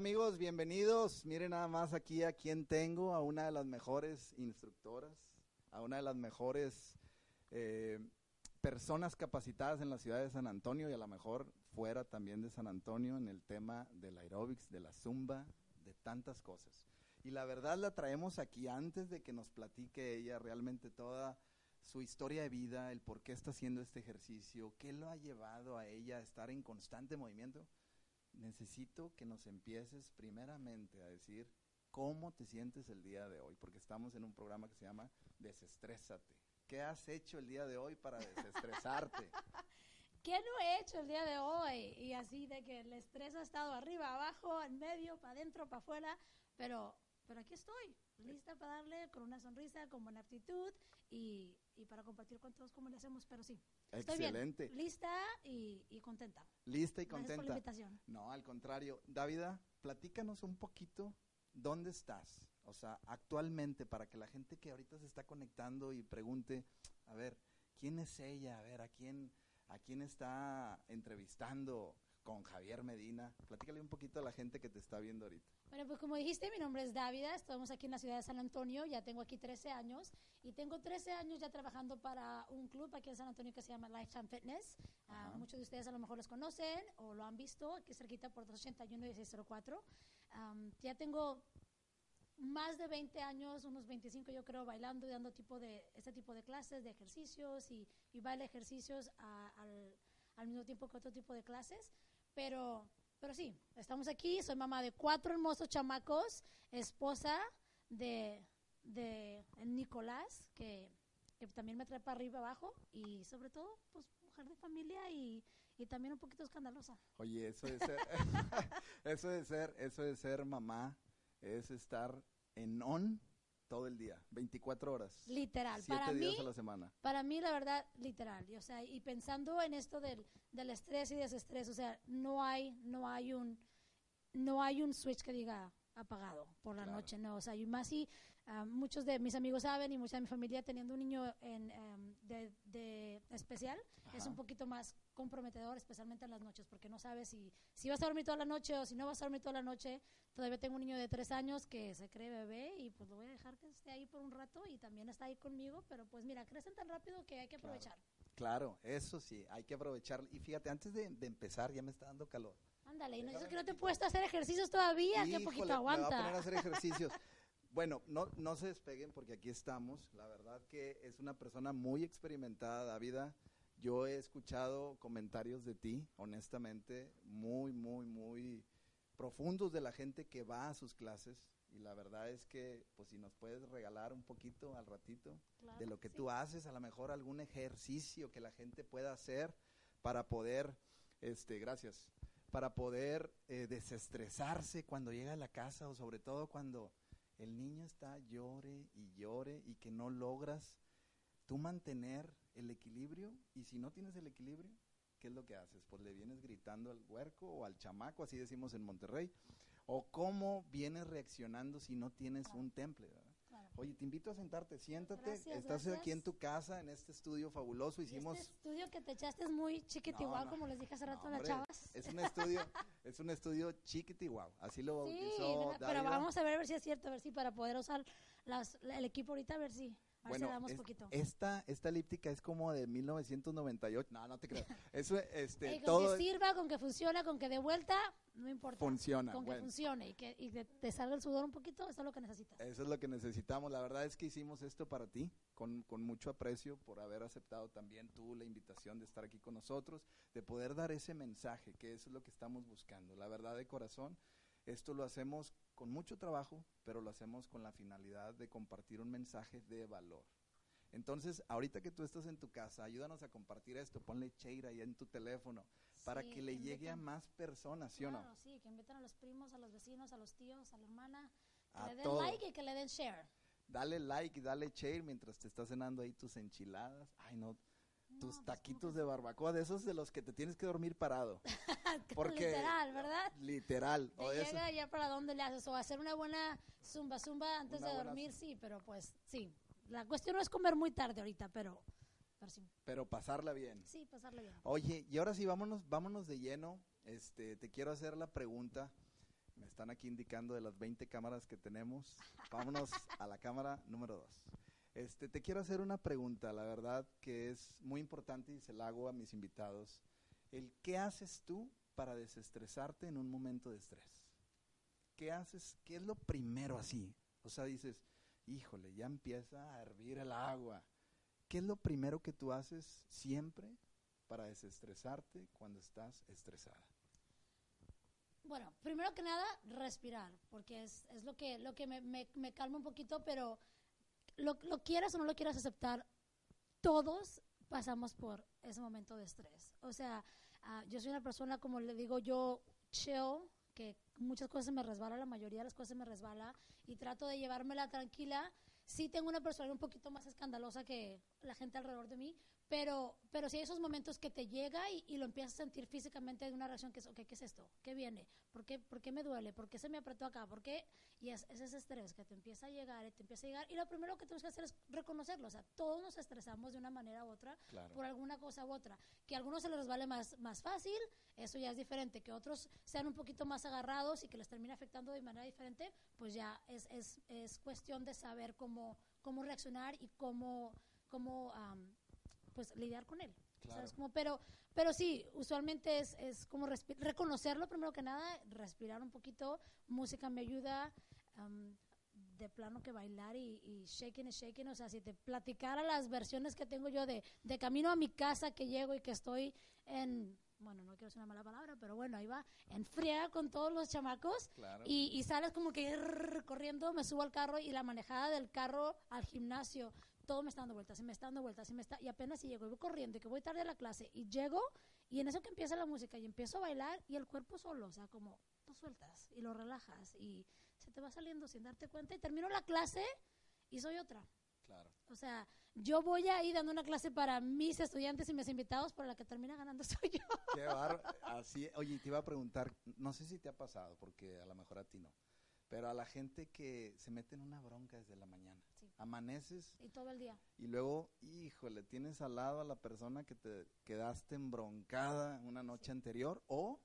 Amigos? Bienvenidos. Miren nada más aquí a quien tengo, a una de las mejores instructoras, a una de las mejores eh, personas capacitadas en la ciudad de San Antonio y a lo mejor fuera también de San Antonio en el tema del aeróbics, de la zumba, de tantas cosas. Y la verdad la traemos aquí antes de que nos platique ella realmente toda su historia de vida, el por qué está haciendo este ejercicio, qué lo ha llevado a ella a estar en constante movimiento necesito que nos empieces primeramente a decir cómo te sientes el día de hoy, porque estamos en un programa que se llama Desestrésate. ¿Qué has hecho el día de hoy para desestresarte? ¿Qué no he hecho el día de hoy? Y así de que el estrés ha estado arriba, abajo, en medio, para adentro, para afuera, pero, pero aquí estoy, lista para darle con una sonrisa, con buena actitud y, y para compartir con todos cómo le hacemos, pero sí. Estoy Excelente. bien, lista y, y contenta. Lista y Gracias por la contenta. invitación. No, al contrario. Dávida, platícanos un poquito dónde estás. O sea, actualmente, para que la gente que ahorita se está conectando y pregunte, a ver, ¿quién es ella? A ver, ¿a quién, a quién está entrevistando con Javier Medina? Platícale un poquito a la gente que te está viendo ahorita. Bueno, pues como dijiste, mi nombre es Dávida, estamos aquí en la ciudad de San Antonio, ya tengo aquí 13 años y tengo 13 años ya trabajando para un club aquí en San Antonio que se llama Lifetime Fitness. Ajá. muchos de ustedes a lo mejor los conocen o lo han visto, aquí cerquita por 281 y 1604. Am, ya tengo más de 20 años, unos 25 yo creo, bailando y dando tipo de, este tipo de clases, de ejercicios y, y baile ejercicios al, mismo tiempo que otro tipo de clases. Pero, pero sí, estamos aquí, soy mamá de cuatro hermosos chamacos, esposa de, de Nicolás, que, que también me trae para arriba abajo y sobre todo, pues mujer de familia y, y también un poquito escandalosa. Oye, eso de ser, eso de ser, eso de ser mamá es estar en on todo el día, 24 horas, Literal, siete para días mí, a la semana. Para mí, la verdad, literal. y, O sea, y pensando en esto del, del estrés y desestrés, o sea, no hay, no hay un, no hay un switch que diga apagado por la Claro. noche, no. O sea, y más si ah, muchos de mis amigos saben y mucha de mi familia teniendo un niño en, em, de, de especial, es un poquito más comprometedor, especialmente en las noches, porque no sabes si, si vas a dormir toda la noche o si no vas a dormir toda la noche. Todavía tengo un niño de tres años que se cree bebé y pues lo voy a dejar que esté ahí por un rato y también está ahí conmigo, pero pues mira, crecen tan rápido que hay que aprovechar. Claro, eso sí, hay que aprovechar. Y fíjate, antes de, de empezar, ya me está dando calor. Ándale, y no que no te he puesto a hacer ejercicios todavía, qué poquito Me va a poner a aguanta. hacer ejercicios. Bueno, no, no se despeguen porque aquí estamos. La verdad que es una persona muy experimentada, Dávida. Yo he escuchado comentarios de ti, honestamente, muy, muy, muy profundos de la gente que va a sus clases. Y la verdad es que, pues si nos puedes regalar un poquito al ratito Claro de lo que sí. tú haces, a lo mejor algún ejercicio que la gente pueda hacer para poder, este, gracias, para poder eh, desestresarse cuando llega a la casa o sobre todo cuando el niño está llore y llore y que no logras tú mantener el equilibrio y si no tienes el equilibrio, ¿qué es lo que haces? Pues le vienes gritando al huerco o al chamaco, así decimos en Monterrey, o cómo vienes reaccionando si no tienes un temple. Oye, te invito a sentarte, siéntate. Gracias, Estás aquí en tu casa, en este estudio fabuloso. Y Hicimos. Este estudio que te echaste es muy chiquitigual, No, no. como les dije hace rato a las chavas. Es un estudio, es un estudio chiquitiguau. Así lo Sí, bautizó ¿verdad? pero vamos a ver, a ver si es cierto, a ver si para poder usar las, el equipo ahorita, a ver si, Bueno, damos es- poquito. esta, esta elíptica es como de 1998. No, no te creas. Eso, este, Ey, con todo que sirva, con que funcione, con que de vuelta, no importa. funciona. Con que Bueno, funcione y que y que te salga el sudor un poquito, eso es lo que necesitas. eso es lo que necesitamos. La verdad es que hicimos esto para ti, con, con mucho aprecio por haber aceptado también tú la invitación de estar aquí con nosotros, de poder dar ese mensaje, que eso es lo que estamos buscando. La verdad de corazón, esto lo hacemos con mucho trabajo, pero lo hacemos con la finalidad de compartir un mensaje de valor. Entonces, ahorita que tú estás en tu casa, ayúdanos a compartir esto, ponle Cheira ahí en tu teléfono, para que le llegue a más personas, ¿sí o no? Sí, que inviten a los primos, a los vecinos, a los tíos, a la hermana, que A le den todo. like y que le den share. Dale like y dale share mientras te estás cenando ahí tus enchiladas. Ay, no, No, tus pues, ¿cómo taquitos de barbacoa, de esos de los que te tienes que dormir parado. porque- Literal, ¿verdad? Literal. Te o de eso- llega ya para dónde le haces, o hacer una buena zumba zumba antes Una de dormir, sí, pero pues sí. La cuestión no es comer muy tarde ahorita, pero, pero sí, Pero pasarla bien. sí, pasarle bien. Oye, y ahora sí, vámonos, vámonos de lleno. Este, te quiero hacer la pregunta. Me están aquí indicando de las 20 cámaras que tenemos. Vámonos a la cámara número 2. Este, te quiero hacer una pregunta, la verdad que es muy importante y se la hago a mis invitados. El qué haces tú para desestresarte en un momento de estrés. ¿Qué haces? ¿Qué es lo primero así? O sea, dices, híjole, ya empieza a hervir el agua. ¿Qué es lo primero que tú haces siempre para desestresarte cuando estás estresada? Bueno, primero que nada, respirar, porque es, es lo que, lo que me, calma un poquito, pero lo, lo quieras o no lo quieras aceptar, todos pasamos por ese momento de estrés. O sea, ah, yo soy una persona, como le digo yo, chill, que muchas cosas me resbala, la mayoría de las cosas me resbala, y trato de llevármela tranquila. Sí tengo una persona un poquito más escandalosa que la gente alrededor de mí, pero, pero sí hay esos momentos que te llega y, y lo empiezas a sentir físicamente de una reacción que es, ok, ¿qué es esto? ¿Qué viene? ¿Por qué, ¿Por qué me duele? ¿Por qué se me apretó acá? ¿Por qué? Y es, es ese estrés que te empieza a llegar y te empieza a llegar. Y lo primero que tienes que hacer es reconocerlo. O sea, todos nos estresamos de una manera u otra Claro. por alguna cosa u otra. Que a algunos se les vale más, más fácil, eso ya es diferente. Que otros sean un poquito más agarrados y que les termine afectando de manera diferente, pues ya es, es, es cuestión de saber cómo, cómo reaccionar y cómo, cómo am, pues lidiar con él. Claro. ¿Sabes? Como, pero, pero sí, usualmente es, es como reconocerlo primero que nada, respirar un poquito, música me ayuda, am, de plano que bailar y, y shaking y shaking, o sea, si te platicara las versiones que tengo yo de, de camino a mi casa que llego y que estoy en, bueno, no quiero decir una mala palabra, pero bueno, ahí va, en friega con todos los chamacos Claro. y, y sales como que rrr, corriendo, me subo al carro y la manejada del carro al gimnasio, todo me está dando vueltas, y me está dando vueltas, y me está, y apenas si llego, y voy corriendo, y que voy tarde a la clase, y llego, y en eso que empieza la música, y empiezo a bailar, y el cuerpo solo, o sea, como tú sueltas, y lo relajas, y se te va saliendo sin darte cuenta, y termino la clase, y soy otra. Claro. O sea, yo voy ahí dando una clase para mis estudiantes y mis invitados, pero la que termina ganando soy yo. Qué bar- Así, oye, te iba a preguntar, no sé si te ha pasado, porque a lo mejor a ti no, pero a la gente que se mete en una bronca desde la mañana. Sí. Amaneces Y todo el día. y luego, híjole, tienes al lado a la persona que te quedaste embroncada una noche anterior o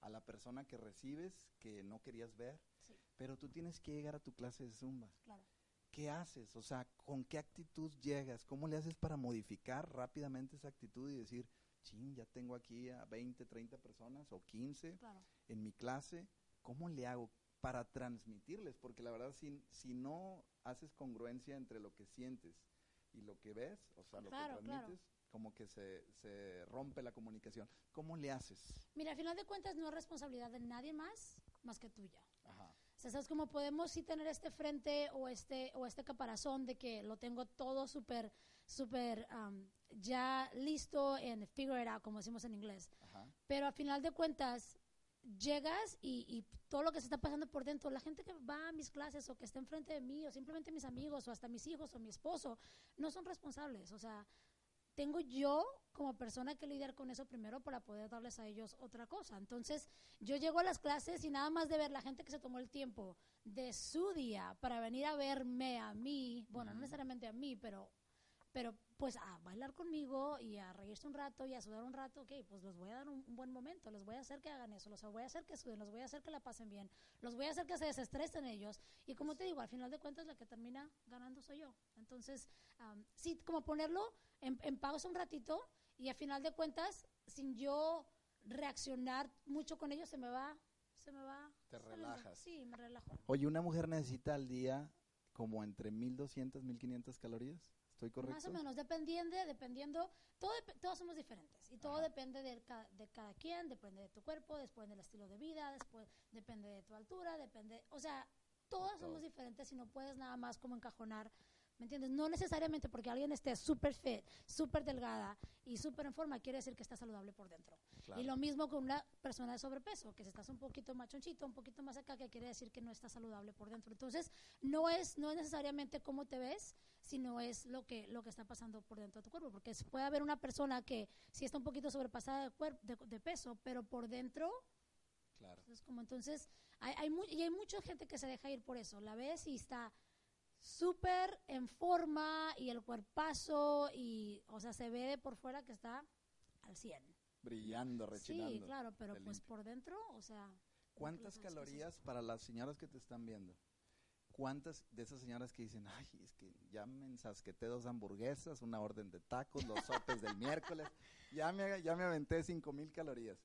a la persona que recibes que no querías ver, Sí, pero tú tienes que llegar a tu clase de zumba. claro. ¿Qué haces? O sea, ¿con qué actitud llegas? ¿Cómo le haces para modificar rápidamente esa actitud y decir, ching, ya tengo aquí a 20, 30 personas o 15 Claro. en mi clase? ¿Cómo le hago para transmitirles? Porque la verdad, si, si no haces congruencia entre lo que sientes y lo que ves, o sea, lo Claro, que claro. transmites, como que se, se rompe la comunicación. ¿Cómo le haces? Mira, al final de cuentas no es responsabilidad de nadie más más que tuya. Ajá. O sea, ¿sabes cómo podemos sí tener este frente o este, o este caparazón de que lo tengo todo súper, súper am, ya listo en figure it out, como decimos en inglés? Ajá. Pero al final de cuentas, llegas y, y todo lo que se está pasando por dentro, la gente que va a mis clases o que está enfrente de mí, o simplemente mis amigos, o hasta mis hijos, o mi esposo, no son responsables. O sea, tengo yo como persona que lidiar con eso primero para poder darles a ellos otra cosa. Entonces, yo llego a las clases y nada más de ver la gente que se tomó el tiempo de su día para venir a verme a mí, bueno, no necesariamente a mí, pero pero pues a bailar conmigo y a reírse un rato y a sudar un rato, ok, pues los voy a dar un, un buen momento, los voy a hacer que hagan eso, los voy a hacer que suden, los voy a hacer que la pasen bien, los voy a hacer que se desestresen ellos. Y como te digo, al final de cuentas la que termina ganando soy yo. Entonces, am, sí, como ponerlo en, en pausa un ratito y al final de cuentas, sin yo reaccionar mucho con ellos, se me va, se me va. Te relajas. Sí, me relajo. Oye, una mujer necesita al día como entre 1200, 1500 calorías. ¿Estoy correcto? Más o menos, dependiendo, dependiendo, todo, todos somos diferentes y todo Ajá. depende de, de cada quien, depende de tu cuerpo, después del estilo de vida, después depende de tu altura, depende, o sea, todas somos diferentes y no puedes nada más como encajonar, ¿me entiendes? No necesariamente porque alguien esté súper fit, súper delgada y súper en forma, quiere decir que está saludable por dentro. Claro. Y lo mismo con una persona de sobrepeso, que si estás un poquito más chonchito, un poquito más acá, que quiere decir que no está saludable por dentro. Entonces, no es, no es necesariamente cómo te ves, sino es lo que, lo que está pasando por dentro de tu cuerpo. Porque puede haber una persona que sí está un poquito sobrepasada de, cuerp- de, de peso, pero por dentro Claro. es como entonces, hay, hay mu- y hay mucha gente que se deja ir por eso. La ves y está súper en forma y el cuerpazo y, o sea, se ve de por fuera que está al 100. Brillando, rechinando. Sí, claro, pero pues limpio. por dentro, o sea... ¿Cuántas las cosas- calorías para las señoras que te están viendo? ¿Cuántas de esas señoras que dicen, ay, es que ya me ensasqueté dos hamburguesas, una orden de tacos, los sopes del miércoles, ya me, ya me aventé cinco mil calorías?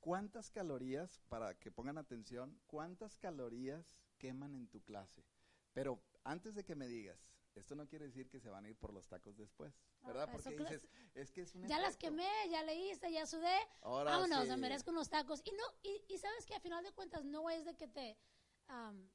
¿Cuántas calorías, para que pongan atención, cuántas calorías queman en tu clase? Pero antes de que me digas, esto no quiere decir que se van a ir por los tacos después, ¿verdad? Ah, Porque dices, es que es un Ya las efecto. quemé, ya le hice, ya sudé. Ahora Vámonos, sí. me merezco unos tacos. Y no, y, y sabes que a final de cuentas no es de que te am,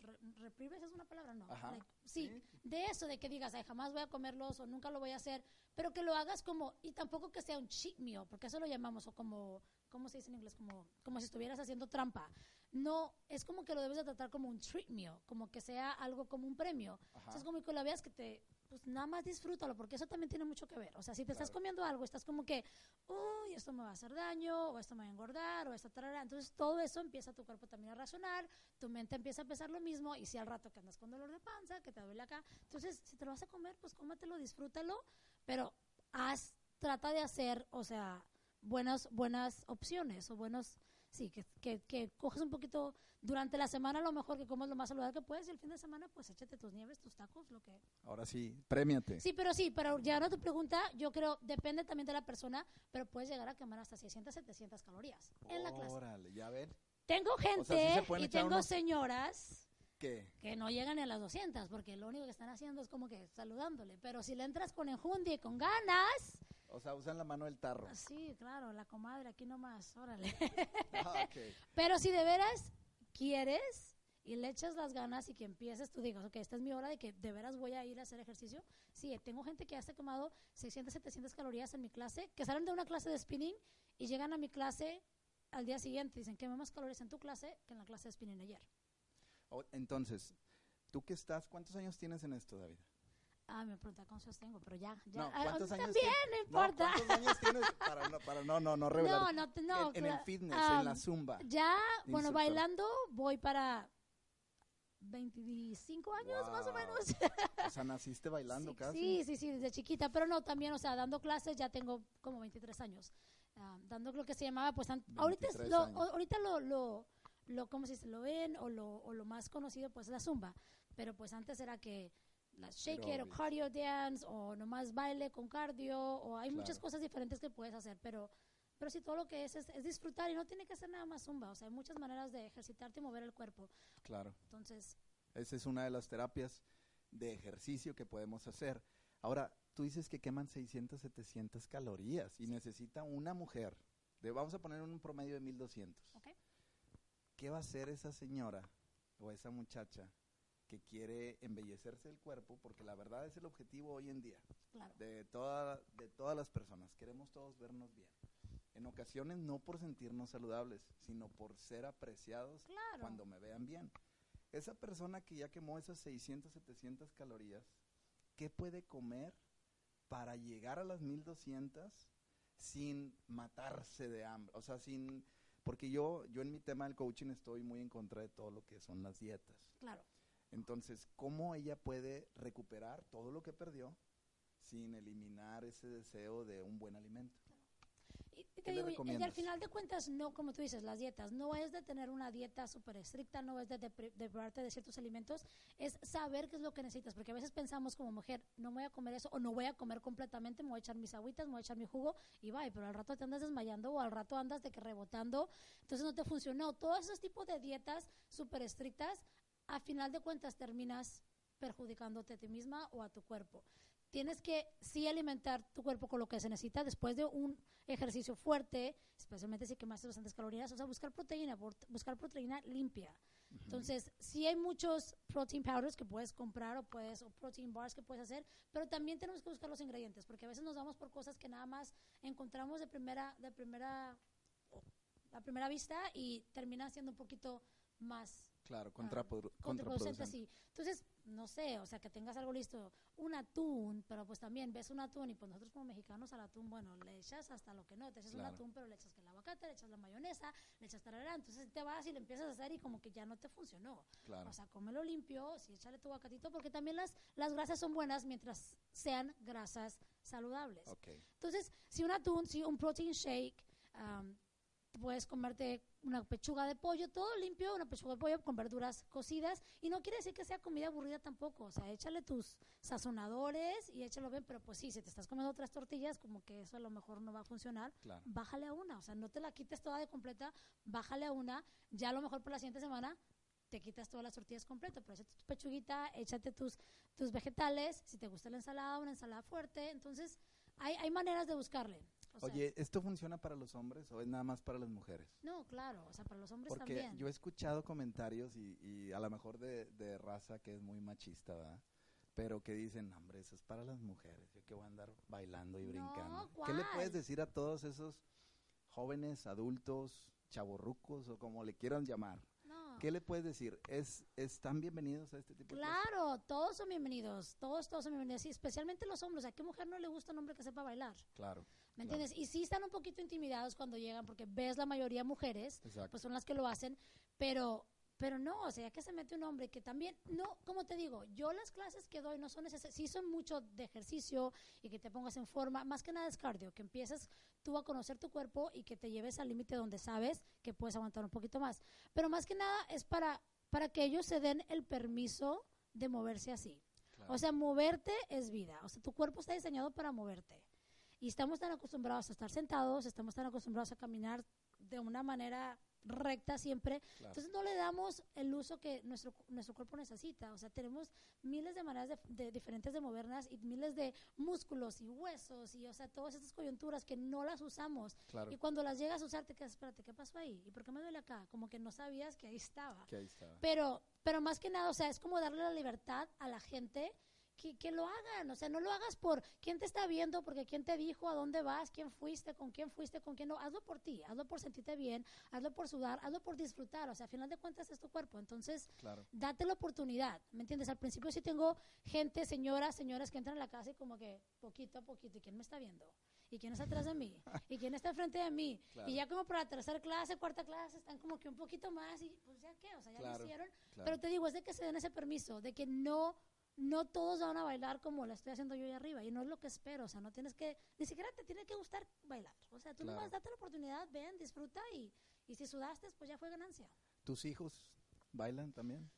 re- reprimes, es una palabra, no. Ajá. Like, sí, Sí. de eso, de que digas, ay, jamás voy a comerlos o nunca lo voy a hacer, pero que lo hagas como, y tampoco que sea un cheat meal, porque eso lo llamamos, o como, ¿cómo se dice en inglés? Como, como si estuvieras haciendo trampa. No, es como que lo debes de tratar como un treat meal, como que sea algo como un premio. Entonces, como que la veas que te, pues nada más disfrútalo, porque eso también tiene mucho que ver. O sea, si te estás Claro. comiendo algo, estás como que, uy, esto me va a hacer daño, o esto me va a engordar, o esto, tarara. Entonces, todo eso empieza tu cuerpo también a razonar, tu mente empieza a pensar lo mismo, y si al rato que andas con dolor de panza, que te duele acá, entonces, si te lo vas a comer, pues cómetelo, disfrútalo, pero haz, trata de hacer, o sea, buenas, buenas opciones, o buenos, sí, que, que, que coges un poquito durante la semana, a lo mejor que comas lo más saludable que puedes, y el fin de semana, pues échate tus nieves, tus tacos, lo que, Ahora sí, premiate. Sí, pero sí, pero ya no tu pregunta, yo creo, depende también de la persona, pero puedes llegar a quemar hasta 600, 700 calorías en la clase. Órale, ya ven. Tengo gente y tengo unos- señoras ¿Qué? que no llegan ni a las 200, porque lo único que están haciendo es como que saludándole, pero si le entras con enjundia y con ganas, O sea, usan la mano del tarro. sí, claro, la comadre aquí nomás, órale. Ah. Pero si de veras quieres y le echas las ganas y que empieces, tú digas, ok, esta es mi hora de que de veras voy a ir a hacer ejercicio. Sí, tengo gente que ya se ha quemado 600, 700 calorías en mi clase, que salen de una clase de spinning y llegan a mi clase al día siguiente. Dicen, quemé más calorías en tu clase que en la clase de spinning ayer. O- entonces, ¿tú qué estás? ¿Cuántos años tienes en esto, David? Ah, me pregunta cuántos tengo, pero ya, ya. No, Ah, ¿cuántos años También, no importa. ¿Cuántos años tienes para no, para no, no, no revelar? No, no, no, en, en el fitness, en la zumba. Ya, bueno, instructor. bailando voy para 25 años más o menos. O sea, naciste bailando sí, casi. Sí, sí, sí, desde chiquita, pero no, también, o sea, dando clases ya tengo como 23 años. Ah, dando lo que se llamaba, pues, ahorita, es 23 lo, ahorita lo, lo, lo, ¿cómo se dice? Lo ven o lo, o lo más conocido, pues, la zumba. Pero, pues, antes era que la shake it o cardio dance o nomás baile con cardio o hay muchas Claro. cosas diferentes que puedes hacer, pero... Pero sí, todo lo que es, es es disfrutar y no tiene que ser nada más zumba. O sea, hay muchas maneras de ejercitarte y mover el cuerpo. Claro. Entonces, Esa es una de las terapias de ejercicio que podemos hacer. Ahora, tú dices que queman 600, 700 calorías y necesita una mujer, de, vamos a poner un promedio de 1200. ¿ok? ¿Qué va a hacer esa señora o esa muchacha que quiere embellecerse el cuerpo? Porque la verdad es el objetivo hoy en día Claro. de, toda, de todas las personas. Queremos todos vernos bien. En ocasiones no por sentirnos saludables, sino por ser apreciados Claro. cuando me vean bien. Esa persona que ya quemó esas 600, 700 calorías, ¿qué puede comer para llegar a las 1200 sin matarse de hambre? O sea, sin... Porque yo, yo en mi tema del coaching estoy muy en contra de todo lo que son las dietas. Claro. Entonces, ¿cómo ella puede recuperar todo lo que perdió sin eliminar ese deseo de un buen alimento. Y, y ¿Qué te digo, y- al final de cuentas, no, como tú dices, las dietas, no es de tener una dieta súper estricta, no es de, depri- de de ciertos alimentos, es saber qué es lo que necesitas, porque a veces pensamos como mujer, no me voy a comer eso, o no voy a comer completamente, me voy a echar mis agüitas, me voy a echar mi jugo, y bye, pero al rato te andas desmayando, o al rato andas de que rebotando, entonces no te funcionó. Todos esos tipos de dietas súper estrictas, a final de cuentas terminas perjudicándote a ti misma o a tu cuerpo tienes que sí alimentar tu cuerpo con lo que se necesita después de un ejercicio fuerte, especialmente si quemaste bastantes calorías, o sea, buscar proteína, buscar proteína limpia. Entonces, sí hay muchos protein powders que puedes comprar o puedes o protein bars que puedes hacer, pero también tenemos que buscar los ingredientes, porque a veces nos vamos por cosas que nada más encontramos de primera de primera a primera vista y terminan siendo un poquito más Claro, ah, contraprodu- contraproducente, contraproducente. sí. Entonces, no sé, o sea, que tengas algo listo, un atún, pero pues también ves un atún y pues nosotros como mexicanos al atún, bueno, le echas hasta lo que no, te echas Claro. un atún, pero le echas que el aguacate, le echas la mayonesa, le echas tarará, entonces te vas y le empiezas a hacer y como que ya no te funcionó. Claro. O sea, cómelo limpio, sí, échale tu aguacatito, porque también las, las grasas son buenas mientras sean grasas saludables. Ok. Entonces, si un atún, si un protein shake, am, puedes comerte una pechuga de pollo, todo limpio, una pechuga de pollo con verduras cocidas, y no quiere decir que sea comida aburrida tampoco, o sea, échale tus sazonadores y échalo bien, pero pues sí, si te estás comiendo otras tortillas, como que eso a lo mejor no va a funcionar, Claro. bájale a una, o sea, no te la quites toda de completa, bájale a una, ya a lo mejor por la siguiente semana te quitas todas las tortillas completas, pero échate tu pechuguita, échate tus, tus vegetales, si te gusta la ensalada, una ensalada fuerte, entonces hay, hay maneras de buscarle. O sea, Oye, ¿esto funciona para los hombres o es nada más para las mujeres? no, claro, o sea, para los hombres Porque también. yo he escuchado comentarios y, y a lo mejor de, de raza que es muy machista, ¿verdad? Pero que dicen, "No, hombre, eso es para las mujeres, yo que voy a andar bailando y No, brincando. ¿Qué le puedes decir a todos esos jóvenes, adultos, chavorrucos o como le quieran llamar? No. ¿Qué le puedes decir? ¿Es, ¿Están bienvenidos a este tipo de cosas? Claro, todos son bienvenidos, todos, todos son bienvenidos, y especialmente los hombres. ¿A qué mujer no le gusta un hombre que sepa bailar? Claro, ¿Me Claro. entiendes? Y sí están un poquito intimidados cuando llegan, porque ves la mayoría mujeres, exacto. pues son las que lo hacen, pero pero no, o sea, ya que se mete un hombre que también, no, como te digo, yo las clases que doy no son necesarias, sí son mucho de ejercicio y que te pongas en forma, más que nada es cardio, que empieces tú a conocer tu cuerpo y que te lleves al límite donde sabes que puedes aguantar un poquito más. Pero más que nada es para, para que ellos se den el permiso de moverse así. claro. O sea, moverte es vida. O sea, tu cuerpo está diseñado para moverte. Y estamos tan acostumbrados a estar sentados, estamos tan acostumbrados a caminar de una manera recta siempre. Claro. Entonces no le damos el uso que nuestro, nuestro cuerpo necesita. O sea, tenemos miles de maneras de, de diferentes de movernos y miles de músculos y huesos y, o sea, todas estas coyunturas que no las usamos. claro, Y cuando las llegas a usar, te quedas, espérate, ¿qué pasó ahí? ¿Y por qué me duele acá? Como que no sabías que ahí estaba. que ahí estaba. Pero, pero más que nada, o sea, es como darle la libertad a la gente que, que lo hagan. O sea, no lo hagas por quién te está viendo, porque quién te dijo, a dónde vas, quién fuiste, con quién fuiste, con quién no. Hazlo por ti, hazlo por sentirte bien, hazlo por sudar, hazlo por disfrutar. O sea, a final de cuentas es tu cuerpo. Entonces, Claro, date la oportunidad, ¿me entiendes? Al principio sí tengo gente, señoras, señoras que entran a la casa y como que poquito a poquito, ¿y quién me está viendo? ¿Y quién está atrás de mí? ¿Y quién está enfrente de mí? Claro. Y ya como para tercera clase, cuarta clase, están como que un poquito más y pues ya qué, o sea, ya Claro, lo hicieron. Pero te digo, es de que se den ese permiso, de que no no todos van a bailar como la estoy haciendo yo ahí arriba y no es lo que espero, o sea, no tienes que, ni siquiera te tiene que gustar bailar, o sea, tú Claro. nomás date la oportunidad, ven, disfruta y, y si sudaste, pues ya fue ganancia. ¿Tus hijos bailan también?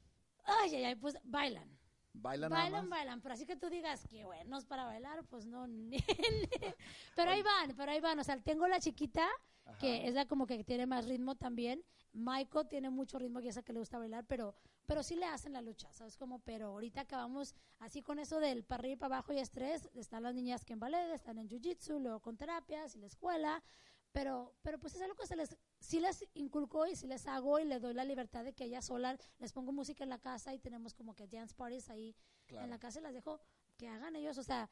Ay, ay, ay, pues bailan. ¿Bailan nada Bailan, más? bailan, pero así que tú digas que buenos para bailar, pues no. ni- pero ahí van, pero ahí van. O sea, tengo la chiquita, Ajá. que es la como que tiene más ritmo también. Michael tiene mucho ritmo y esa que le gusta bailar, pero pero sí le hacen la lucha, ¿sabes? Como, pero ahorita acabamos así con eso del para arriba y para abajo y estrés. Están las niñas que en ballet, están en jiu-jitsu, luego con terapias y la escuela. Pero, pero pues es algo que se les, sí les inculcó y sí les hago y les doy la libertad de que ellas solas les pongo música en la casa y tenemos como que dance parties ahí en la casa y las dejo que hagan ellos, o sea,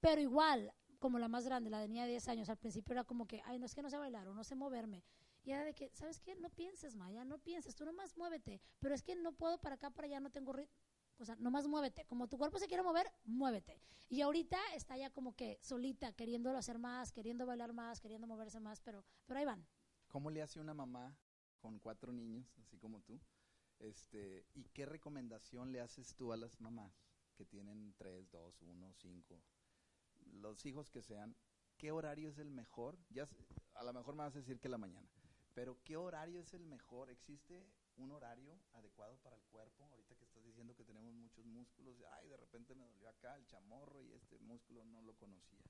pero igual, como la más grande, la de niña de 10 años, al principio era como que, ay, no es que no sé bailar o no sé moverme. Y era de que, ¿sabes qué? No pienses, Maya, no pienses, tú nomás muévete. Pero es que no puedo para acá, para allá, no tengo ritmo. O sea, nomás muévete. Como tu cuerpo se quiere mover, muévete. Y ahorita está ya como que solita, queriéndolo hacer más, queriendo bailar más, queriendo moverse más, pero, pero ahí van. ¿Cómo le hace una mamá con cuatro niños, así como tú? Este, ¿Y qué recomendación le haces tú a las mamás que tienen tres, dos, uno, cinco? los hijos que sean, ¿qué horario es el mejor? Ya a lo mejor me vas a decir que la mañana, pero ¿qué horario es el mejor? ¿Existe un horario adecuado para el cuerpo? Ahorita que estás diciendo que tenemos muchos músculos, ay, de repente me dolió acá el chamorro y este músculo no lo conocía.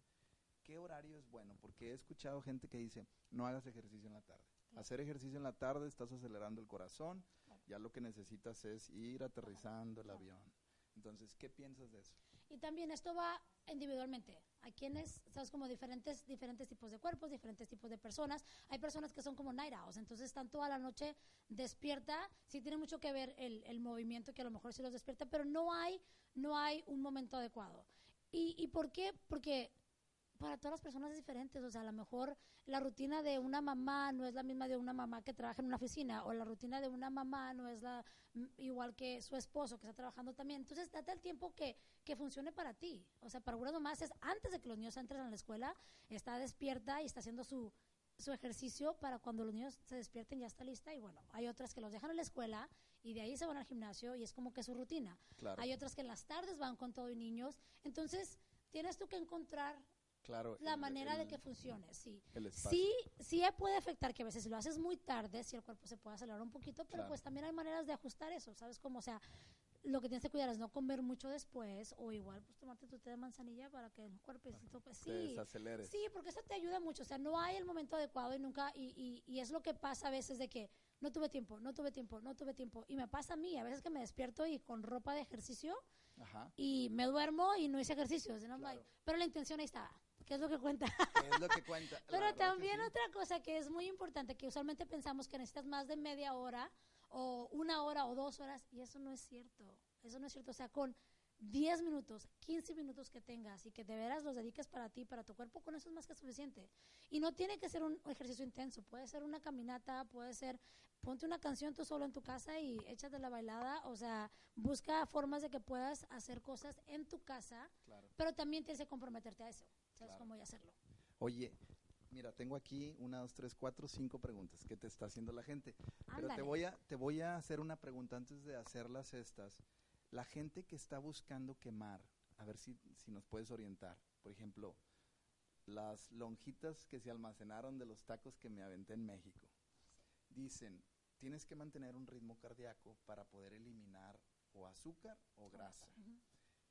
¿Qué horario es bueno? Porque he escuchado gente que dice, no hagas ejercicio en la tarde. Hacer ejercicio en la tarde estás acelerando el corazón, ya lo que necesitas es ir aterrizando el avión. Entonces, ¿qué piensas de eso? Y también esto va individualmente. Hay quienes, sabes, como diferentes, diferentes tipos de cuerpos, diferentes tipos de personas. Hay personas que son como night owls, entonces están toda la noche despierta. Sí tiene mucho que ver el, el movimiento que a lo mejor sí los despierta, pero no hay, no hay un momento adecuado. ¿Y, ¿Y por qué? Porque para todas las personas es diferente. O sea, a lo mejor la rutina de una mamá no es la misma de una mamá que trabaja en una oficina, o la rutina de una mamá no es la igual que su esposo que está trabajando también. Entonces, date el tiempo que, que funcione para ti. O sea, para algunas mamás es antes de que los niños entren a la escuela, está despierta y está haciendo su, su ejercicio para cuando los niños se despierten ya está lista. Y bueno, hay otras que los dejan en la escuela y de ahí se van al gimnasio y es como que su rutina. Claro. Hay otras que en las tardes van con todo y niños. Entonces, tienes tú que encontrar Claro. la el- manera de el- que funcione, sí. Sí, sí puede afectar que a veces si lo haces muy tarde, si el cuerpo se puede acelerar un poquito, pero Claro. pues también hay maneras de ajustar eso, ¿sabes? Como, o sea, lo que tienes que cuidar es no comer mucho después o igual pues tomarte tu té de manzanilla para que el cuerpecito pues sí. desaceleres. Sí, porque eso te ayuda mucho, o sea, no hay el momento adecuado y nunca, y, y, y es lo que pasa a veces de que no tuve tiempo, no tuve tiempo, no tuve tiempo, y me pasa a mí, a veces que me despierto y con ropa de ejercicio Ajá. y me duermo y no hice ejercicios, ¿no? Claro. pero la intención ahí estaba, que es lo que cuenta. ¿Qué es lo que cuenta? Pero también sí. otra cosa que es muy importante, que usualmente pensamos que necesitas más de media hora o una hora o dos horas, y eso no es cierto. Eso no es cierto. O sea, con 10 minutos, 15 minutos que tengas y que de veras los dediques para ti, para tu cuerpo, con eso es más que suficiente. Y no tiene que ser un ejercicio intenso, puede ser una caminata, puede ser, ponte una canción tú solo en tu casa y échate la bailada, o sea, busca formas de que puedas hacer cosas en tu casa, Claro. pero también tienes que comprometerte a eso, ¿sabes Claro. cómo voy a hacerlo? Oye, mira, tengo aquí una, dos, tres, cuatro, cinco preguntas que te está haciendo la gente. Pero te voy, a, te voy a hacer una pregunta antes de hacerlas estas. La gente que está buscando quemar, a ver si, si nos puedes orientar. Por ejemplo, las lonjitas que se almacenaron de los tacos que me aventé en México. Dicen, tienes que mantener un ritmo cardíaco para poder eliminar o azúcar o grasa.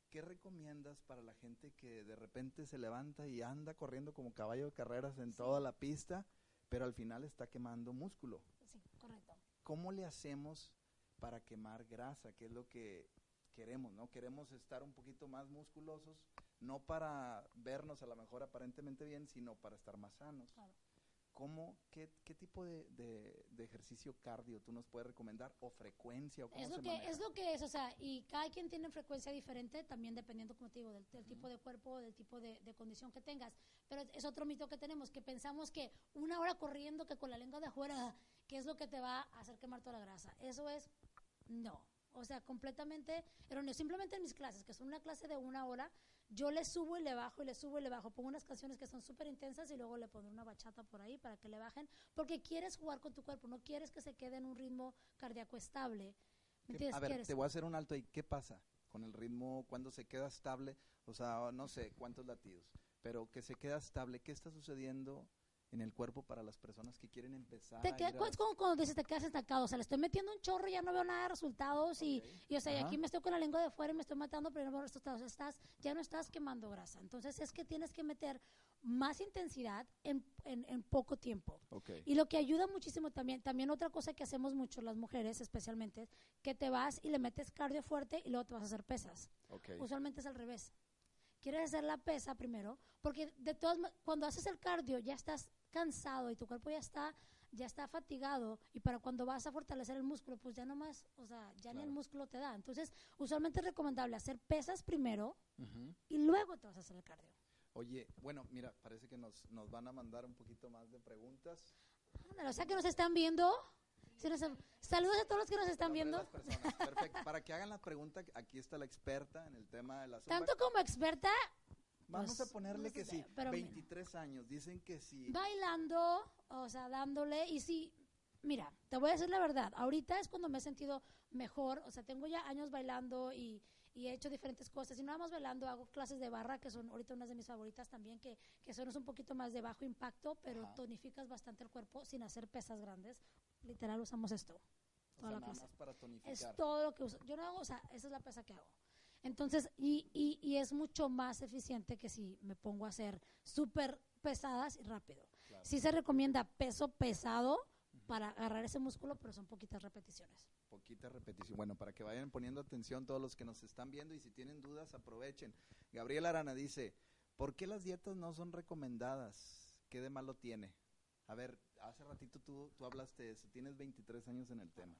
¿Qué recomiendas para la gente que de repente se levanta y anda corriendo como caballo de carreras en Sí. toda la pista, pero al final está quemando músculo? Sí, correcto. ¿Cómo le hacemos para quemar grasa? ¿Qué es lo que queremos, no? Queremos estar un poquito más musculosos, no para vernos a lo mejor aparentemente bien, sino para estar más sanos. Claro. ¿Cómo, qué, qué tipo de, de- de ejercicio cardio tú nos puedes recomendar? ¿O frecuencia? ¿O cómo Es lo, se que, maneja? es lo que es, o sea, y cada quien tiene frecuencia diferente, también dependiendo, como te digo, del, del tipo de cuerpo, del tipo de, de condición que tengas. Pero es otro mito que tenemos, que pensamos que una hora corriendo, que con la lengua de afuera, que es lo que te va a hacer quemar toda la grasa. Eso es, no. O sea, completamente erróneo. Simplemente en mis clases, que son una clase de una hora, yo le subo y le bajo y le subo y le bajo. Pongo unas canciones que son súper intensas y luego le pongo una bachata por ahí para que le bajen, porque quieres jugar con tu cuerpo, no quieres que se quede en un ritmo cardíaco estable. ¿Me ¿Qué- entiendes? a ver, Quieres- te voy a hacer un alto ahí. ¿Qué pasa con el ritmo cuando se queda estable? O sea, no sé cuántos latidos, pero que se queda estable. ¿Qué está sucediendo en el cuerpo para las personas que quieren empezar Te queda- a- es como cuando dices te quedas estancado, o sea, le estoy metiendo un chorro y ya no veo nada de resultados y, y, o sea, y aquí me estoy con la lengua de fuera y me estoy matando, pero no veo resultados. Estás, ya no estás quemando grasa. Entonces es que tienes que meter más intensidad en, en, en poco tiempo. Y lo que ayuda muchísimo también, también otra cosa que hacemos mucho las mujeres especialmente, es que te vas y le metes cardio fuerte y luego te vas a hacer pesas. Usualmente es al revés. Quieres hacer la pesa primero, porque de todas cuando haces el cardio ya estás cansado y tu cuerpo ya está ya está fatigado y para cuando vas a fortalecer el músculo, pues ya no más, o sea, ya ni el Claro. músculo te da. Entonces, usualmente es recomendable hacer pesas primero Ujú. y luego te vas a hacer el cardio. Oye, bueno, mira, parece que nos, nos van a mandar un poquito más de preguntas. Ándale, O sea, que nos están viendo. Sí, nos- saludos a todos los que nos están viendo. Perfecto. Para que hagan la pregunta, aquí está la experta en el tema de la zumba. Tanto como experta, Vamos pues, a ponerle no que sé, sí. pero mira. 23 años, dicen que sí. bailando, o sea, dándole. Y sí, mira, te voy a decir la verdad. Ahorita es cuando me he sentido mejor. O sea, tengo ya años bailando y, y he hecho diferentes cosas. Y no vamos bailando, hago clases de barra, que son ahorita unas de mis favoritas también, que, que son un poquito más de bajo impacto, pero Ajá. tonificas bastante el cuerpo sin hacer pesas grandes. Literal usamos esto. O Toda sea, la nada más para Es tonificar. todo lo que uso. Yo no hago, o sea, esa es la pesa que hago. Entonces, y, y, y es mucho más eficiente que si me pongo a hacer súper pesadas y rápido. Claro. Sí se recomienda peso pesado para agarrar ese músculo, pero son poquitas repeticiones. Poquita repetición. Bueno, para que vayan poniendo atención todos los que nos están viendo y si tienen dudas, aprovechen. Gabriel Arana dice, ¿por qué las dietas no son recomendadas? ¿Qué de malo tiene? A ver, hace ratito tú, tú hablaste de eso, tienes 23 años en el tema.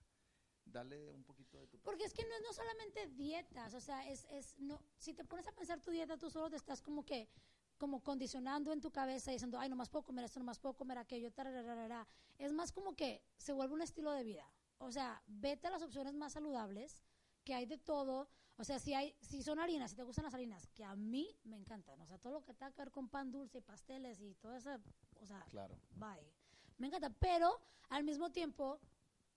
Dale un poquito de tu... Porque es que no es no solamente dietas, o sea, es, es no, si te pones a pensar tu dieta, tú solo te estás como que como condicionando en tu cabeza diciendo, ay, nomás puedo comer esto, nomás puedo comer aquello, tarararara. Es más como que se vuelve un estilo de vida. O sea, vete a las opciones más saludables, que hay de todo. O sea, si hay, si son harinas, si te gustan las harinas, que a mí me encantan. O sea, todo lo que tenga que ver con pan dulce y pasteles y todo eso, o sea, Claro. bye. Me encanta, pero al mismo tiempo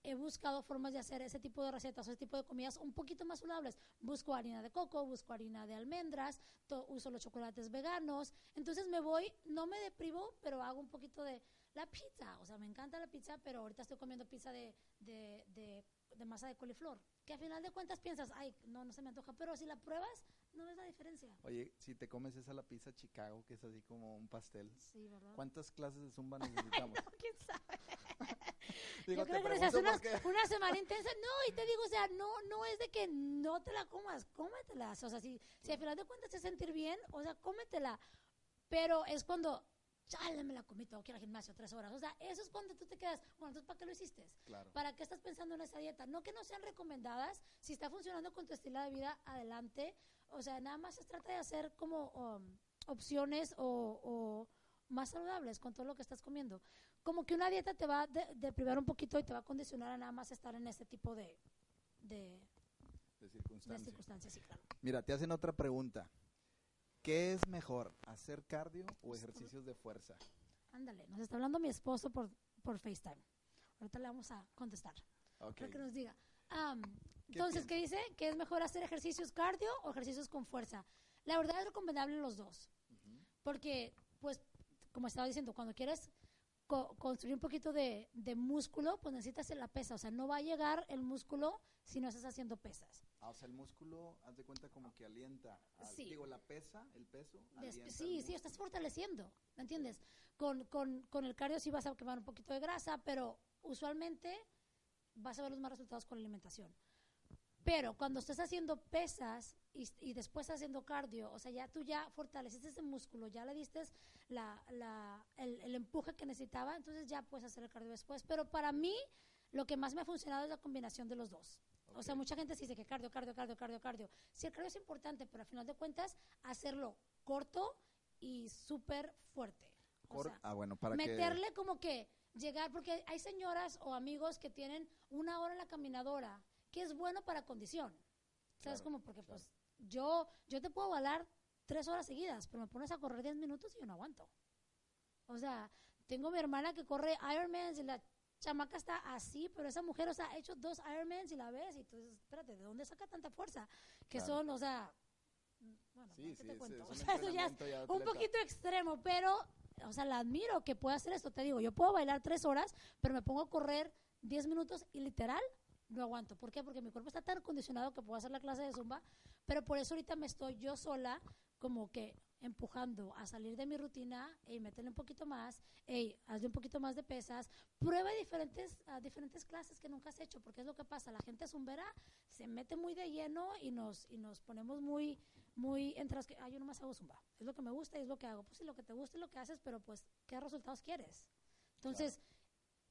he buscado formas de hacer ese tipo de recetas ese tipo de comidas un poquito más saludables. Busco harina de coco, busco harina de almendras, to- uso los chocolates veganos. Entonces me voy, no me deprivo, pero hago un poquito de la pizza. O sea, me encanta la pizza, pero ahorita estoy comiendo pizza de, de, de, de masa de coliflor. Que a final de cuentas piensas, ay, no, no se me antoja. Pero si la pruebas, no ves la diferencia. Oye, si te comes esa la pizza Chicago, que es así como un pastel, Sí, ¿verdad? ¿cuántas clases de zumba necesitamos? ¿Quién sabe? Digo, Yo creo que pregunto una, porque- una semana intensa. No, y te digo, o sea, no, no es de que no te la comas, cómetelas. O sea, si, si al final de cuentas te hace sentir bien, o sea, cómetela. Pero es cuando, chale, me la comí, tengo que ir al gimnasio tres horas. O sea, eso es cuando tú te quedas, bueno, entonces, ¿para qué lo hiciste? Claro. ¿Para qué estás pensando en esa dieta? No que no sean recomendadas, si está funcionando con tu estilo de vida, adelante. O sea, nada más se trata de hacer como um, opciones o, o más saludables con todo lo que estás comiendo. Como que una dieta te va a de, de privar un poquito y te va a condicionar a nada más estar en ese tipo de, de, circunstancias. circunstancias, sí, claro. Mira, te hacen otra pregunta. ¿Qué es mejor, hacer cardio o ejercicios de fuerza? Ándale, nos está hablando mi esposo por, por FaceTime. Ahorita le vamos a contestar. Ok. para que nos diga. Am, entonces, ¿qué dice? ¿Que es mejor hacer ejercicios cardio o ejercicios con fuerza? La verdad es recomendable los dos. Porque, pues, como estaba diciendo, cuando quieres co- construir un poquito de, de músculo, pues necesitas la pesa. O sea, no va a llegar el músculo si no estás haciendo pesas. Ah, o sea, el músculo, haz de cuenta como que alienta. al- Sí. Digo, la pesa, el peso, alienta sí, sí, estás fortaleciendo, ¿me entiendes? Con, con, con el cardio sí vas a quemar un poquito de grasa, pero usualmente vas a ver los más resultados con la alimentación. Pero cuando estás haciendo pesas y, y después haciendo cardio, o sea, ya tú ya fortaleciste ese músculo, ya le diste la, la, el, el empuje que necesitaba, entonces ya puedes hacer el cardio después. Pero para mí, lo que más me ha funcionado es la combinación de los dos. O sea, mucha gente sí dice que cardio, cardio, cardio, cardio, cardio. Sí, el cardio es importante, pero al final de cuentas, hacerlo corto y súper fuerte. O Cor- sea, ah, bueno, para que... meterle como que llegar, porque hay señoras o amigos que tienen una hora en la caminadora, que es bueno para condición. ¿Sabes Claro, cómo? Porque claro. pues yo, yo te puedo valar tres horas seguidas, pero me pones a correr diez minutos y yo no aguanto. O sea, tengo mi hermana que corre Ironmans y la chamaca está así, pero esa mujer, o sea, ha hecho dos Ironmans y la ves y tú dices, espérate, ¿de dónde saca tanta fuerza? Que Claro. son, o sea, bueno, Sí, ¿qué sí, te cuento? es O sea, eso ya es ya un poquito extremo, pero, o sea, la admiro que pueda hacer esto. Te digo, yo puedo bailar tres horas, pero me pongo a correr diez minutos y literal no aguanto. ¿Por qué? Porque mi cuerpo está tan condicionado que puedo hacer la clase de zumba, pero por eso ahorita me estoy yo sola como que empujando a salir de mi rutina y meterle un poquito más, ey, hazle un poquito más de pesas, prueba diferentes, ah, diferentes clases que nunca has hecho, porque es lo que pasa, la gente zumbera se mete muy de lleno y nos, y nos ponemos muy, muy entre las que, ah, yo nomás hago zumba, es lo que me gusta y es lo que hago, pues sí, lo que te gusta es lo que haces, pero pues, ¿qué resultados quieres? Entonces,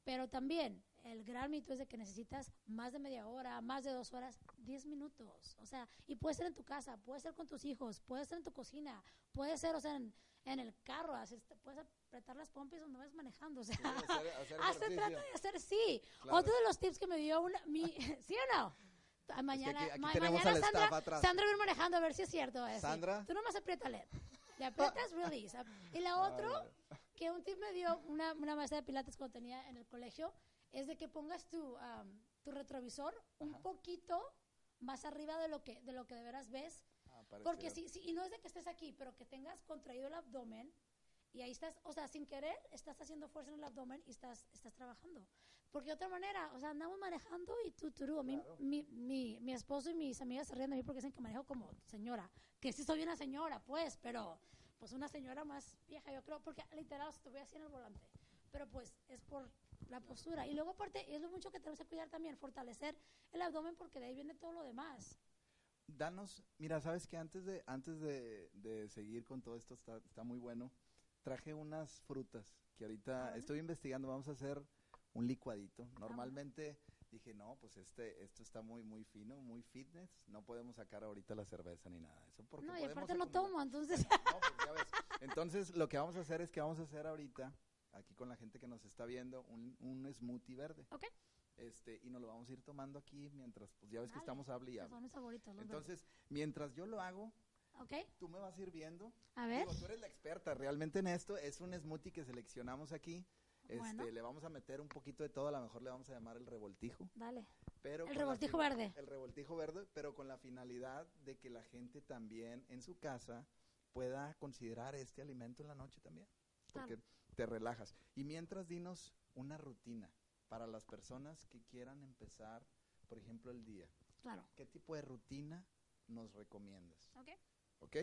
pero también el gran mito es de que necesitas más de media hora, más de dos horas, diez minutos. O sea, y puede ser en tu casa, puede ser con tus hijos, puede ser en tu cocina, puede ser, o sea, en, en el carro, puedes apretar las pompis donde vas manejando. O sea, Sí, hacer- hacer ejercicio. trata de hacer, sí. Claro. Otro de los tips que me dio una, mi, ¿sí o no? Mañana, aquí- aquí ma- mañana Sandra. Sandra ir manejando a ver si es cierto. eso. Sandra. Tú nomás apriétale. Le aprietas, release. Y la otro, que un tip me dio una, una maestra de pilates cuando tenía en el colegio, es de que pongas tu, tu retrovisor un poquito más arriba de lo que de lo que de veras ves. Ah, Porque estirar. si, si- y no es de que estés aquí, pero que tengas contraído el abdomen y ahí estás, o sea, sin querer, estás haciendo fuerza en el abdomen y estás, estás trabajando. Porque de otra manera, o sea, andamos manejando y tú, tú, Claro. mi, mi, mi esposo y mis amigas se ríen de mí porque dicen que manejo como señora. Que sí soy una señora, pues, pero pues una señora más vieja, yo creo, porque literal estuve así en el volante. Pero pues es por la postura. Y luego aparte, es lo mucho que tenemos que cuidar también, fortalecer el abdomen porque de ahí viene todo lo demás. Danos, mira, sabes que antes de antes de, de seguir con todo esto está, está muy bueno. Traje unas frutas que ahorita Ah, bueno. estoy investigando. Vamos a hacer un licuadito. Normalmente dije no, pues este esto está muy muy fino, muy fitness. No podemos sacar ahorita la cerveza ni nada de eso porque No, y aparte no acumular- tomo, entonces... No, pues ya ves. Entonces, lo que vamos a hacer es que vamos a hacer ahorita, aquí con la gente que nos está viendo, un, un smoothie verde. Ok. Este, y nos lo vamos a ir tomando aquí mientras, pues ya ves que estamos hable y hable. son mis favoritos, los Entonces, mientras yo lo hago, verdes. ¿Ok? tú me vas a ir viendo. A ver. Digo, tú eres la experta realmente en esto. Es un smoothie que seleccionamos aquí. Este, Bueno. Le vamos a meter un poquito de todo, a lo mejor le vamos a llamar el revoltijo. Dale. Pero El revoltijo verde. El revoltijo verde, pero con la finalidad de que la gente también en su casa pueda considerar este alimento en la noche también. Porque te relajas. Y mientras dinos una rutina para las personas que quieran empezar, por ejemplo, el día. Claro. ¿Qué tipo de rutina nos recomiendas? ¿Ok? ¿Ok?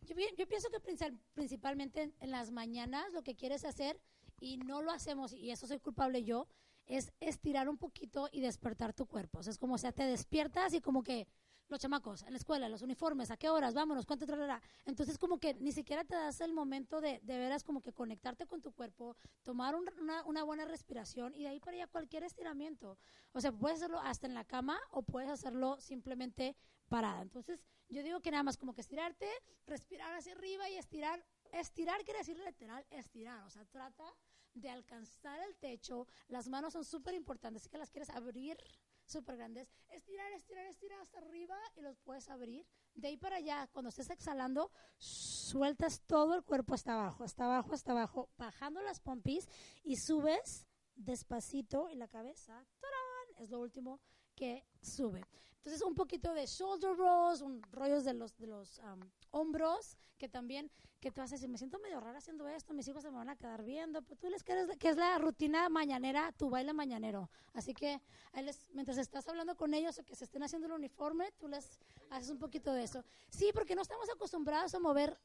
Yo, yo pienso que principal- principalmente en, en las mañanas lo que quieres hacer, y no lo hacemos, y eso soy culpable yo, es estirar un poquito y despertar tu cuerpo. O sea, es como, o sea, te despiertas y como que los chamacos en la escuela, los uniformes, ¿a qué horas? Vámonos, ¿cuánto trará? Entonces como que ni siquiera te das el momento de, de veras como que conectarte con tu cuerpo, tomar un- una, una buena respiración y de ahí para allá cualquier estiramiento. O sea, puedes hacerlo hasta en la cama o puedes hacerlo simplemente parada. Entonces yo digo que nada más como que estirarte, respirar hacia arriba y estirar. Estirar quiere decir literal estirar, o sea, trata de alcanzar el techo. Las manos son súper importantes, así que las quieres abrir súper grandes. Estirar, estirar, estirar hasta arriba y los puedes abrir. De ahí para allá, cuando estés exhalando, sueltas todo el cuerpo hasta abajo, hasta abajo, hasta abajo, bajando las pompis y subes despacito y la cabeza, ¡tarán! es lo último que sube. Entonces un poquito de shoulder rolls, un, rollos de los, de los am, hombros, que también, que tú vas a decir, me siento medio rara haciendo esto, mis hijos se me van a quedar viendo, pero tú les quieres, que es la rutina mañanera, tu baile mañanero. Así que ahí les- mientras estás hablando con ellos o que se estén haciendo el uniforme, tú les haces un poquito de eso. Sí, porque no estamos acostumbrados a mover,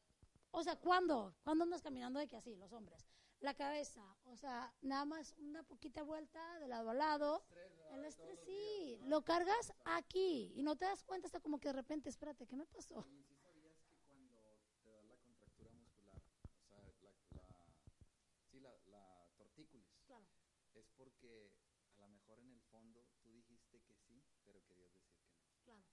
o sea, ¿cuándo? ¿Cuándo andas caminando de que así, los hombres? La cabeza, o sea, nada más una poquita vuelta de lado a lado. El estrés, sí, lo cargas aquí y no te das cuenta hasta como que de repente, espérate, ¿qué me pasó? ¿Y si sabías que cuando te da la contractura muscular, o sea, la, la, sí, la, la tortícolis, Claro. Es porque a lo mejor en el fondo tú dijiste que sí, pero querías decir que no. Claro.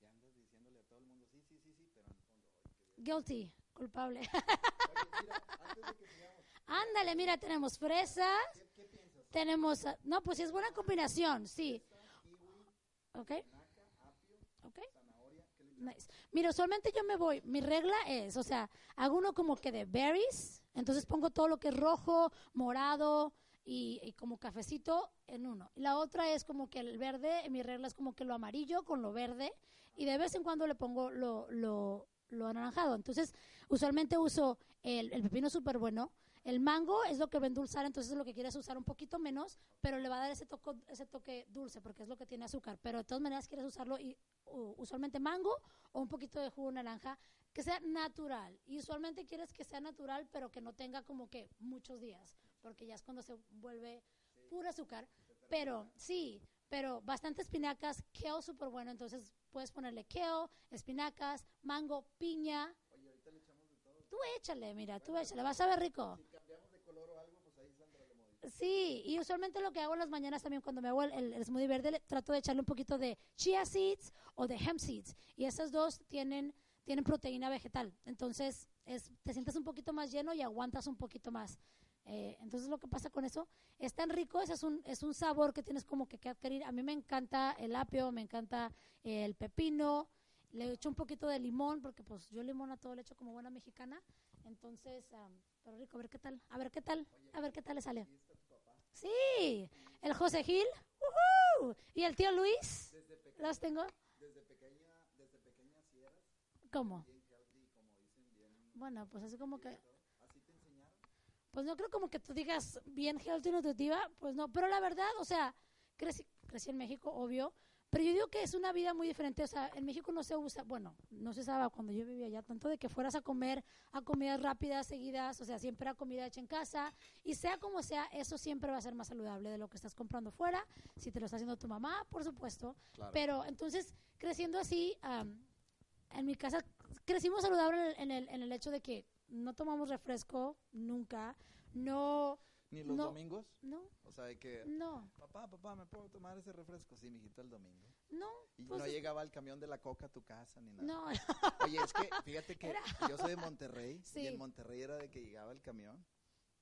Ya andas diciéndole a todo el mundo sí, sí, sí, sí, pero en el fondo, querías Guilty, culpable. Oye, mira, antes de que sigamos, Ándale, mira, tenemos fresas, ¿qué, qué piensas? tenemos, ah, no, pues es buena combinación, sí. Kiwi, ¿Ok? naca, apio, ¿Ok? zanahoria, ¿qué le echamos? Nice. Mira, usualmente yo me voy, mi regla es, o sea, hago uno como que de berries, entonces pongo todo lo que es rojo, morado y, como cafecito en uno. La otra es como que el verde, mi regla es como que lo amarillo con lo verde y de vez en cuando le pongo lo, lo, lo anaranjado. Entonces, usualmente uso el, pepino súper bueno. El mango es lo que va a endulzar, entonces lo que quieres usar un poquito menos, pero le va a dar ese, toco, ese toque dulce porque es lo que tiene azúcar. Pero de todas maneras quieres usarlo y u- usualmente mango o un poquito de jugo naranja que sea natural. Y usualmente quieres que sea natural, pero que no tenga como que muchos días, porque ya es cuando se vuelve puro azúcar. Pero sí, pero bastante espinacas, kale súper bueno, entonces puedes ponerle kale, espinacas, mango, piña. Oye, ahorita le echamos de todo. Tú échale, mira, tú échale, vas a ver rico. Si cambiamos de color o algo, pues ahí Sandra le modifica. Sí, y usualmente lo que hago en las mañanas también cuando me hago el, el- el smoothie verde, le- trato de echarle un poquito de chia seeds o de hemp seeds. Y esas dos tienen, tienen proteína vegetal. Entonces, es, te sientes un poquito más lleno y aguantas un poquito más. Eh, entonces, lo que pasa con eso es tan rico, ese es un, es un sabor que tienes como que, que adquirir. A mí me encanta el apio, me encanta el pepino. Le echo un poquito de limón, porque pues yo limón a todo le echo como buena mexicana. Entonces, am, pero rico, a ver qué tal, a ver qué tal, a ver qué tal le sale. Sí, el José Gil, ¡uhú! y el tío Luis, los tengo. Desde pequeña, desde pequeña sí eras ¿Cómo? bien healthy, como dicen, bien... Bueno, pues así como que... Pues no creo como que tú digas bien healthy nutritiva, pues no, pero la verdad, o sea, crecí, crecí en México, obvio, pero yo digo que es una vida muy diferente, o sea, en México no se usa, bueno, no se usaba cuando yo vivía allá, tanto de que fueras a comer a comidas rápidas, seguidas, o sea, siempre era comida hecha en casa, y sea como sea, eso siempre va a ser más saludable de lo que estás comprando fuera, si te lo está haciendo tu mamá, por supuesto, Claro. pero entonces, creciendo así, am, en mi casa crecimos saludable en el, en el, en el hecho de que no tomamos refresco nunca, no, ¿Ni los no. domingos? no, O sea, de que... no, Papá, papá, ¿me puedo tomar ese refresco? Sí, mijito, el domingo. no, Y pues, no llegaba el camión de la coca a tu casa ni nada. no, Oye, es que fíjate que yo soy de Monterrey Sí. y en Monterrey era de que llegaba el camión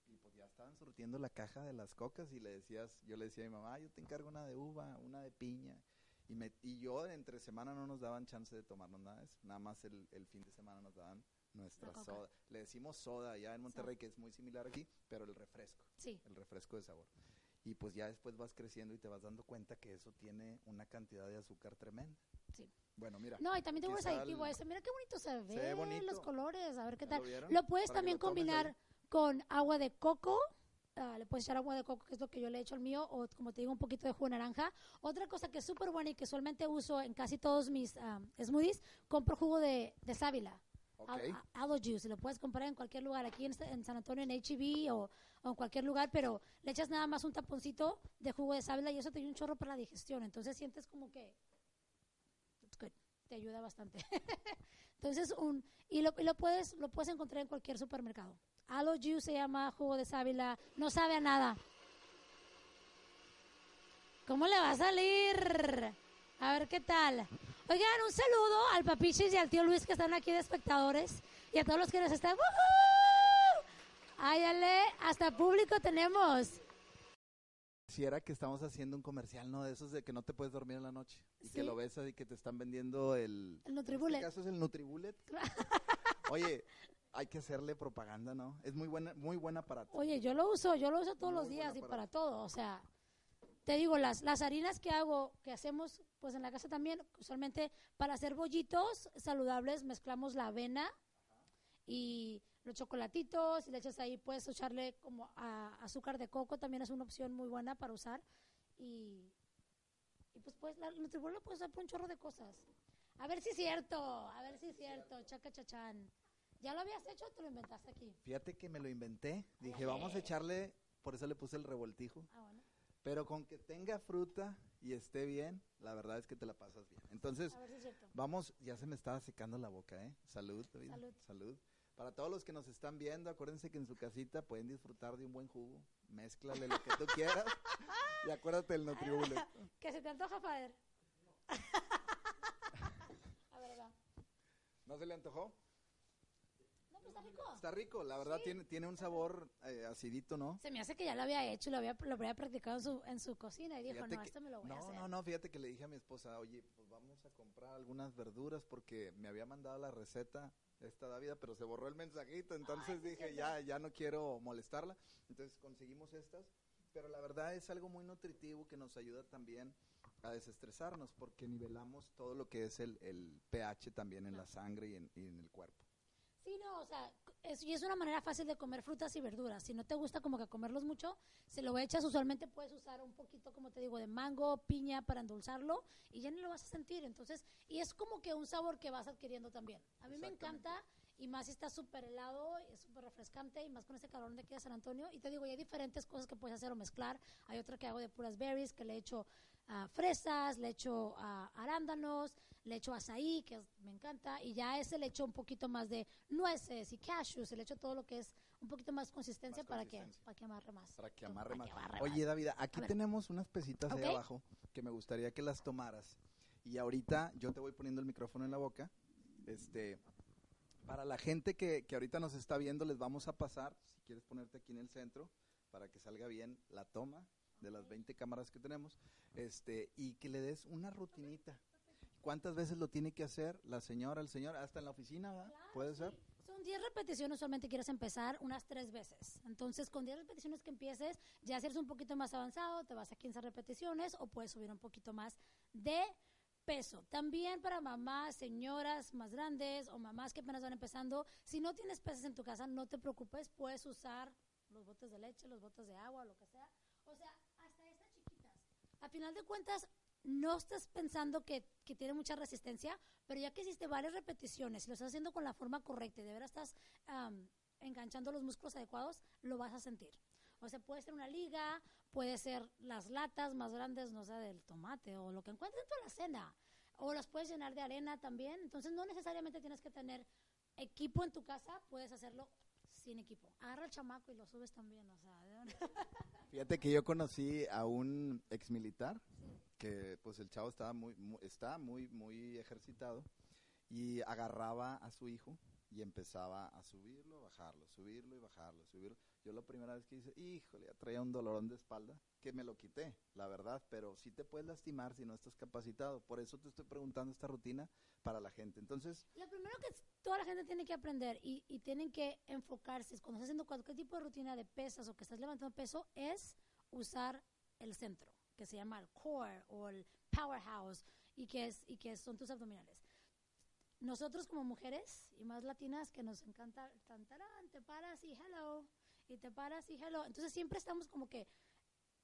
y pues ya estaban surtiendo la caja de las cocas y le decías, yo le decía a mi mamá, "Ah, yo te encargo una de uva, una de piña. Y, me, y yo entre semana no nos daban chance de tomarnos nada de eso, nada más el, el fin de semana nos daban nuestra coca. soda. Le decimos soda allá en Monterrey, que es muy similar aquí, pero el refresco, sí, el refresco de sabor. Y pues ya después vas creciendo y te vas dando cuenta que eso tiene una cantidad de azúcar tremenda. sí. Bueno, mira. No, y también te aquí vuelves está adictivo a eso. Mira qué bonito se ve, ve bonito. los colores, a ver qué ¿Ya tal. lo puedes Para también lo combinar ahí. con agua de coco. ah, le puedes echar agua de coco, que es lo que yo le he hecho al mío, o como te digo, un poquito de jugo de naranja. Otra cosa que es súper buena y que usualmente uso en casi todos mis ah, smoothies, compro jugo de, de sábila. Ok. Al- a- Aloe juice, lo puedes comprar en cualquier lugar, aquí en, este- San Antonio, en HEB o, o en cualquier lugar, pero le echas nada más un taponcito de jugo de sábila y eso te ayuda un chorro para la digestión. Entonces sientes como que good, te ayuda bastante. Entonces, un, y, lo, y lo puedes lo puedes encontrar en cualquier supermercado. Aloe juice se llama jugo de sábila, no sabe a nada. ¿Cómo le va a salir? A ver qué tal. Oigan, un saludo al papichis y al tío Luis que están aquí de espectadores y a todos los que nos están. Áyale, hasta público tenemos. Si era que estamos haciendo un comercial, ¿no? De esos de que no te puedes dormir en la noche. Y que lo ves y que te están vendiendo el... El En Nutribullet. este caso es el Nutribullet. Oye, hay que hacerle propaganda, ¿no? Es muy buena, muy buen aparato. Oye, yo lo uso, yo lo uso todos Muy los días y para todo, o sea, te digo, las, las harinas que hago, que hacemos pues en la casa también, usualmente para hacer bollitos saludables mezclamos la avena y los chocolatitos y le echas ahí, puedes echarle como a- azúcar de coco, también es una opción muy buena para usar y, y pues pues la Nutribullet lo puedes usar para un chorro de cosas. A ver si es cierto, a ver si es cierto, chaca chachán. ¿Ya lo habías hecho o te lo inventaste aquí? Fíjate que me lo inventé. Dije, vamos a echarle, por eso le puse el revoltijo. Ah, bueno. Pero con que tenga fruta y esté bien, la verdad es que te la pasas bien. Entonces, si. Vamos, ya se me estaba secando la boca, ¿eh? Salud, David. Salud. Salud. Para todos los que nos están viendo, acuérdense que en su casita pueden disfrutar de un buen jugo. Mézclale lo que tú quieras. Y acuérdate del Nutribullet. Que se te antoja, Fader. A ver, va. ¿No se le antojó? No, está rico. Está rico, la verdad tiene, tiene un sabor eh, acidito, ¿no? Se me hace que ya lo había hecho, lo había, lo había practicado en su, en su cocina y dijo, Fíjate no, que- esto me lo voy a no, hacer. no, no, fíjate que le dije a mi esposa, oye, pues vamos a comprar algunas verduras porque me había mandado la receta esta Dávida, pero se borró el mensajito, entonces dije, ya, ya no quiero molestarla. Entonces conseguimos estas, pero la verdad es algo muy nutritivo que nos ayuda también a desestresarnos porque nivelamos todo lo que es el, el pH también en la sangre y en, y en el cuerpo. Sí, no, o sea, es, y es una manera fácil de comer frutas y verduras. Si no te gusta como que comerlos mucho, se lo echas, usualmente puedes usar un poquito, como te digo, de mango, piña para endulzarlo y ya ni lo vas a sentir. Entonces, y es como que un sabor que vas adquiriendo también. A mí me encanta y más si está súper helado, es súper refrescante y más con ese calor de aquí de San Antonio. Y te digo, y hay diferentes cosas que puedes hacer o mezclar. Hay otra que hago de puras berries, que le echo fresas, le echo arándanos, le echo azaí, que es- me encanta, y ya ese le echo un poquito más de nueces y cashews, le echo todo lo que es un poquito más consistencia Más para consistencia. que para que amarre más. Para que amarre para más. que amarre Oye. David, aquí tenemos unas pesitas Ok. ahí abajo que me gustaría que las tomaras. Y ahorita yo te voy poniendo el micrófono en la boca. Este, para la gente que, que ahorita nos está viendo, les vamos a pasar, si quieres ponerte aquí en el centro, para que salga bien la toma de las 20 cámaras que tenemos, este, y que le des una rutinita. ¿Cuántas veces lo tiene que hacer la señora, el señor, hasta en la oficina, ¿verdad? ¿Puede ser? Son 10 repeticiones, usualmente quieres empezar unas 3 veces. Entonces, con 10 repeticiones que empieces, ya si eres un poquito más avanzado, te vas a 15 repeticiones o puedes subir un poquito más de peso. También para mamás, señoras más grandes o mamás que apenas van empezando, si no tienes pesas en tu casa, no te preocupes, puedes usar los botes de leche, los botes de agua, lo que sea. O sea. Final de cuentas, no estás pensando que, que tiene mucha resistencia, pero ya que hiciste varias repeticiones y lo estás haciendo con la forma correcta y de verdad estás am, enganchando los músculos adecuados, lo vas a sentir. O sea, puede ser una liga, puede ser las latas más grandes, no sé, del tomate o lo que encuentres en la cena. O las puedes llenar de arena también. Entonces, no necesariamente tienes que tener equipo en tu casa, puedes hacerlo sin equipo. Agarra el chamaco y lo subes también. Fíjate que yo conocí a un ex militar que pues el chavo estaba muy, mu- está muy muy ejercitado y agarraba a su hijo y empezaba a subirlo, bajarlo, subirlo y bajarlo, subirlo. Yo la primera vez que hice, híjole, traía un dolorón de espalda que me lo quité, la verdad, pero sí te puedes lastimar si no estás capacitado. Por eso te estoy preguntando esta rutina para la gente. Entonces, Lo primero que toda la gente tiene que aprender y, y tienen que enfocarse cuando estás haciendo cualquier tipo de rutina de pesas o que estás levantando peso es usar el centro, que se llama el core o el powerhouse y que, es, y que son tus abdominales. Nosotros como mujeres y más latinas que nos encanta tan, tarán, te paras y hello, y te paras y hello. Entonces siempre estamos como que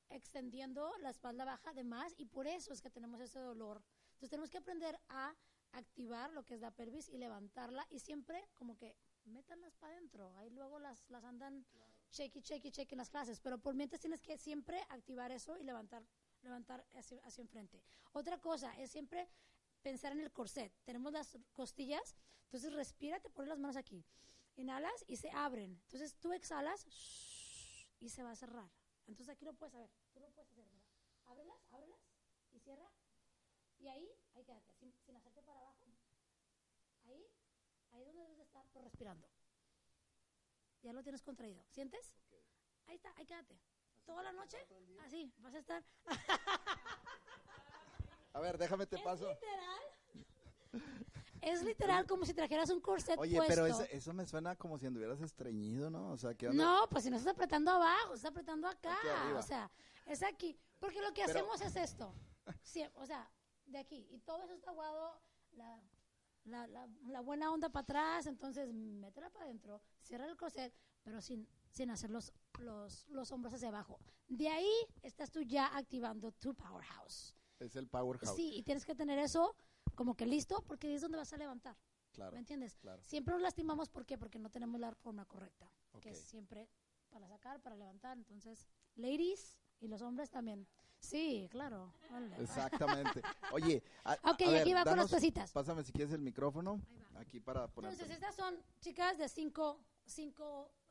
extendiendo la espalda baja de más y por eso es que tenemos ese dolor. Entonces tenemos que aprender a activar lo que es la pelvis y levantarla y siempre como que métanlas para adentro. Ahí luego las, las andan shaky, shaky, shaky en las clases. Pero por mientras tienes que siempre activar eso y levantar, levantar hacia, hacia enfrente. Otra cosa es siempre pensar en el corset. Tenemos las costillas, entonces respira, te pones las manos aquí. Inhalas y se abren. Entonces tú exhalas y se va a cerrar. Entonces aquí lo puedes saber. Tú lo puedes hacer, ¿verdad? Ábrelas, ábrelas y cierra. Y ahí, ahí quédate, sin, sin hacerte para abajo. Ahí, ahí donde debes de estar, pero respirando. Ya lo tienes contraído. ¿Sientes? Ahí está, ahí quédate. Toda la noche, así, vas a estar. a ver, déjame te Es paso. literal. Es literal como si trajeras un corset Oye, puesto. pero eso, eso me suena como si anduvieras estreñido, ¿no? O sea, que No, pues si no estás apretando abajo, estás apretando acá. O sea, es aquí. Porque lo que Pero- hacemos es esto. Sí, o sea, de aquí. Y todo eso está aguado, la, la, la, la buena onda para atrás. Entonces, métela para adentro, cierra el corset, pero sin, sin hacer los, los, los hombros hacia abajo. De ahí estás tú ya activando tu powerhouse. es el powerhouse. Sí, y tienes que tener eso como que listo, porque es donde vas a levantar. claro. ¿Me entiendes? claro. Siempre nos lastimamos, ¿por qué? Porque no tenemos la forma correcta, que es siempre para sacar, para levantar. Entonces, ladies y los hombres también. Sí, claro. Exactamente. Oye, a, Ok, a y ver, aquí va con las pesitas. Pásame si quieres el micrófono. Aquí para poner. Entonces, estas son chicas de 5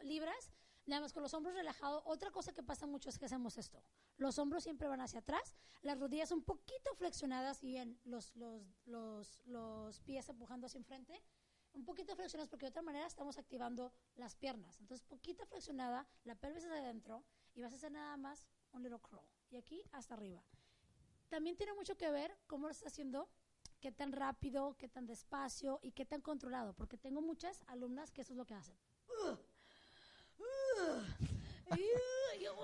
libras, nada más con los hombros relajados. Otra cosa que pasa mucho es que hacemos esto. Los hombros siempre van hacia atrás, las rodillas un poquito flexionadas y los, los, los, los pies empujando hacia enfrente. Un poquito flexionadas porque de otra manera estamos activando las piernas. Entonces, poquito flexionada, la pelvis hacia adentro y vas a hacer nada más un little crawl. Y aquí hasta arriba. También tiene mucho que ver cómo lo estás haciendo qué tan rápido, qué tan despacio y qué tan controlado, porque tengo muchas alumnas que eso es lo que hacen.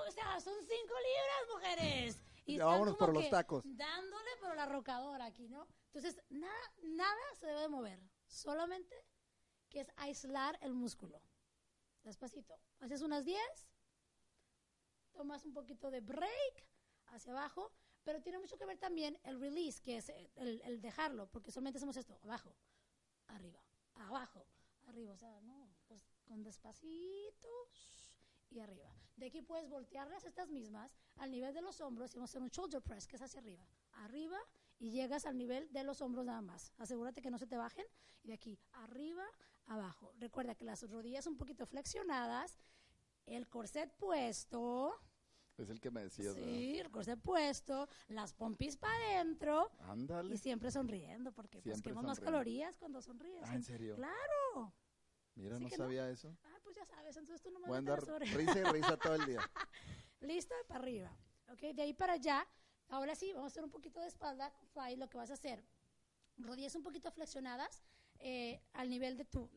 O sea, son cinco libras, mujeres. Y Ya vámonos por los tacos. Dándole por la rocadora aquí, ¿no? Entonces, nada, nada se debe de mover, solamente que es aislar el músculo. Despacito. Haces unas 10, tomas un poquito de break hacia abajo, pero tiene mucho que ver también el release, que es el, el dejarlo, porque solamente hacemos esto, abajo, arriba, abajo, arriba, o sea, no, pues con despacito y arriba. De aquí puedes voltearlas estas mismas al nivel de los hombros y vamos a hacer un shoulder press, que es hacia arriba, arriba y llegas al nivel de los hombros nada más. Asegúrate que no se te bajen y de aquí, arriba, abajo. Recuerda que las rodillas un poquito flexionadas, el corset puesto, Es el que me decías, Sí, el corset puesto, las pompis para adentro. Ándale. y siempre sonriendo, porque pues Siempre quemas más sonriendo. calorías cuando sonríes. Ah, ¿en serio? Claro. Mira, Sí no que no. sabía eso. Ah, pues ya sabes, entonces tú no Voy a me andar risa y risa todo el día. Listo, para arriba. Ok, de ahí para allá. Ahora sí, vamos a hacer un poquito de espalda. Fly, lo que vas a hacer. Rodillas un poquito flexionadas eh, al nivel de tu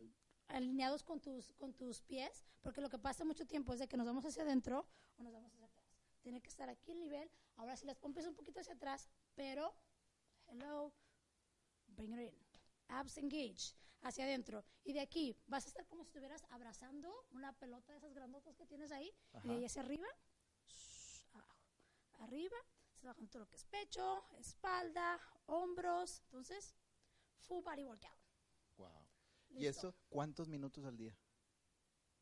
alineados con tus con tus pies, porque lo que pasa mucho tiempo es de que nos vamos hacia adentro o nos vamos hacia atrás. Tiene que estar aquí el nivel. Ahora sí las pompis un poquito hacia atrás, pero hello, bring it in. Abs engage, hacia adentro. Y de aquí vas a estar como si estuvieras abrazando una pelota de esas grandotas que tienes ahí. Y de ahí hacia arriba, shh, abajo. Arriba, se bajan todo lo que es pecho, espalda, hombros. Entonces, full body workout. Wow. ¿Y Listo. eso cuántos minutos al día?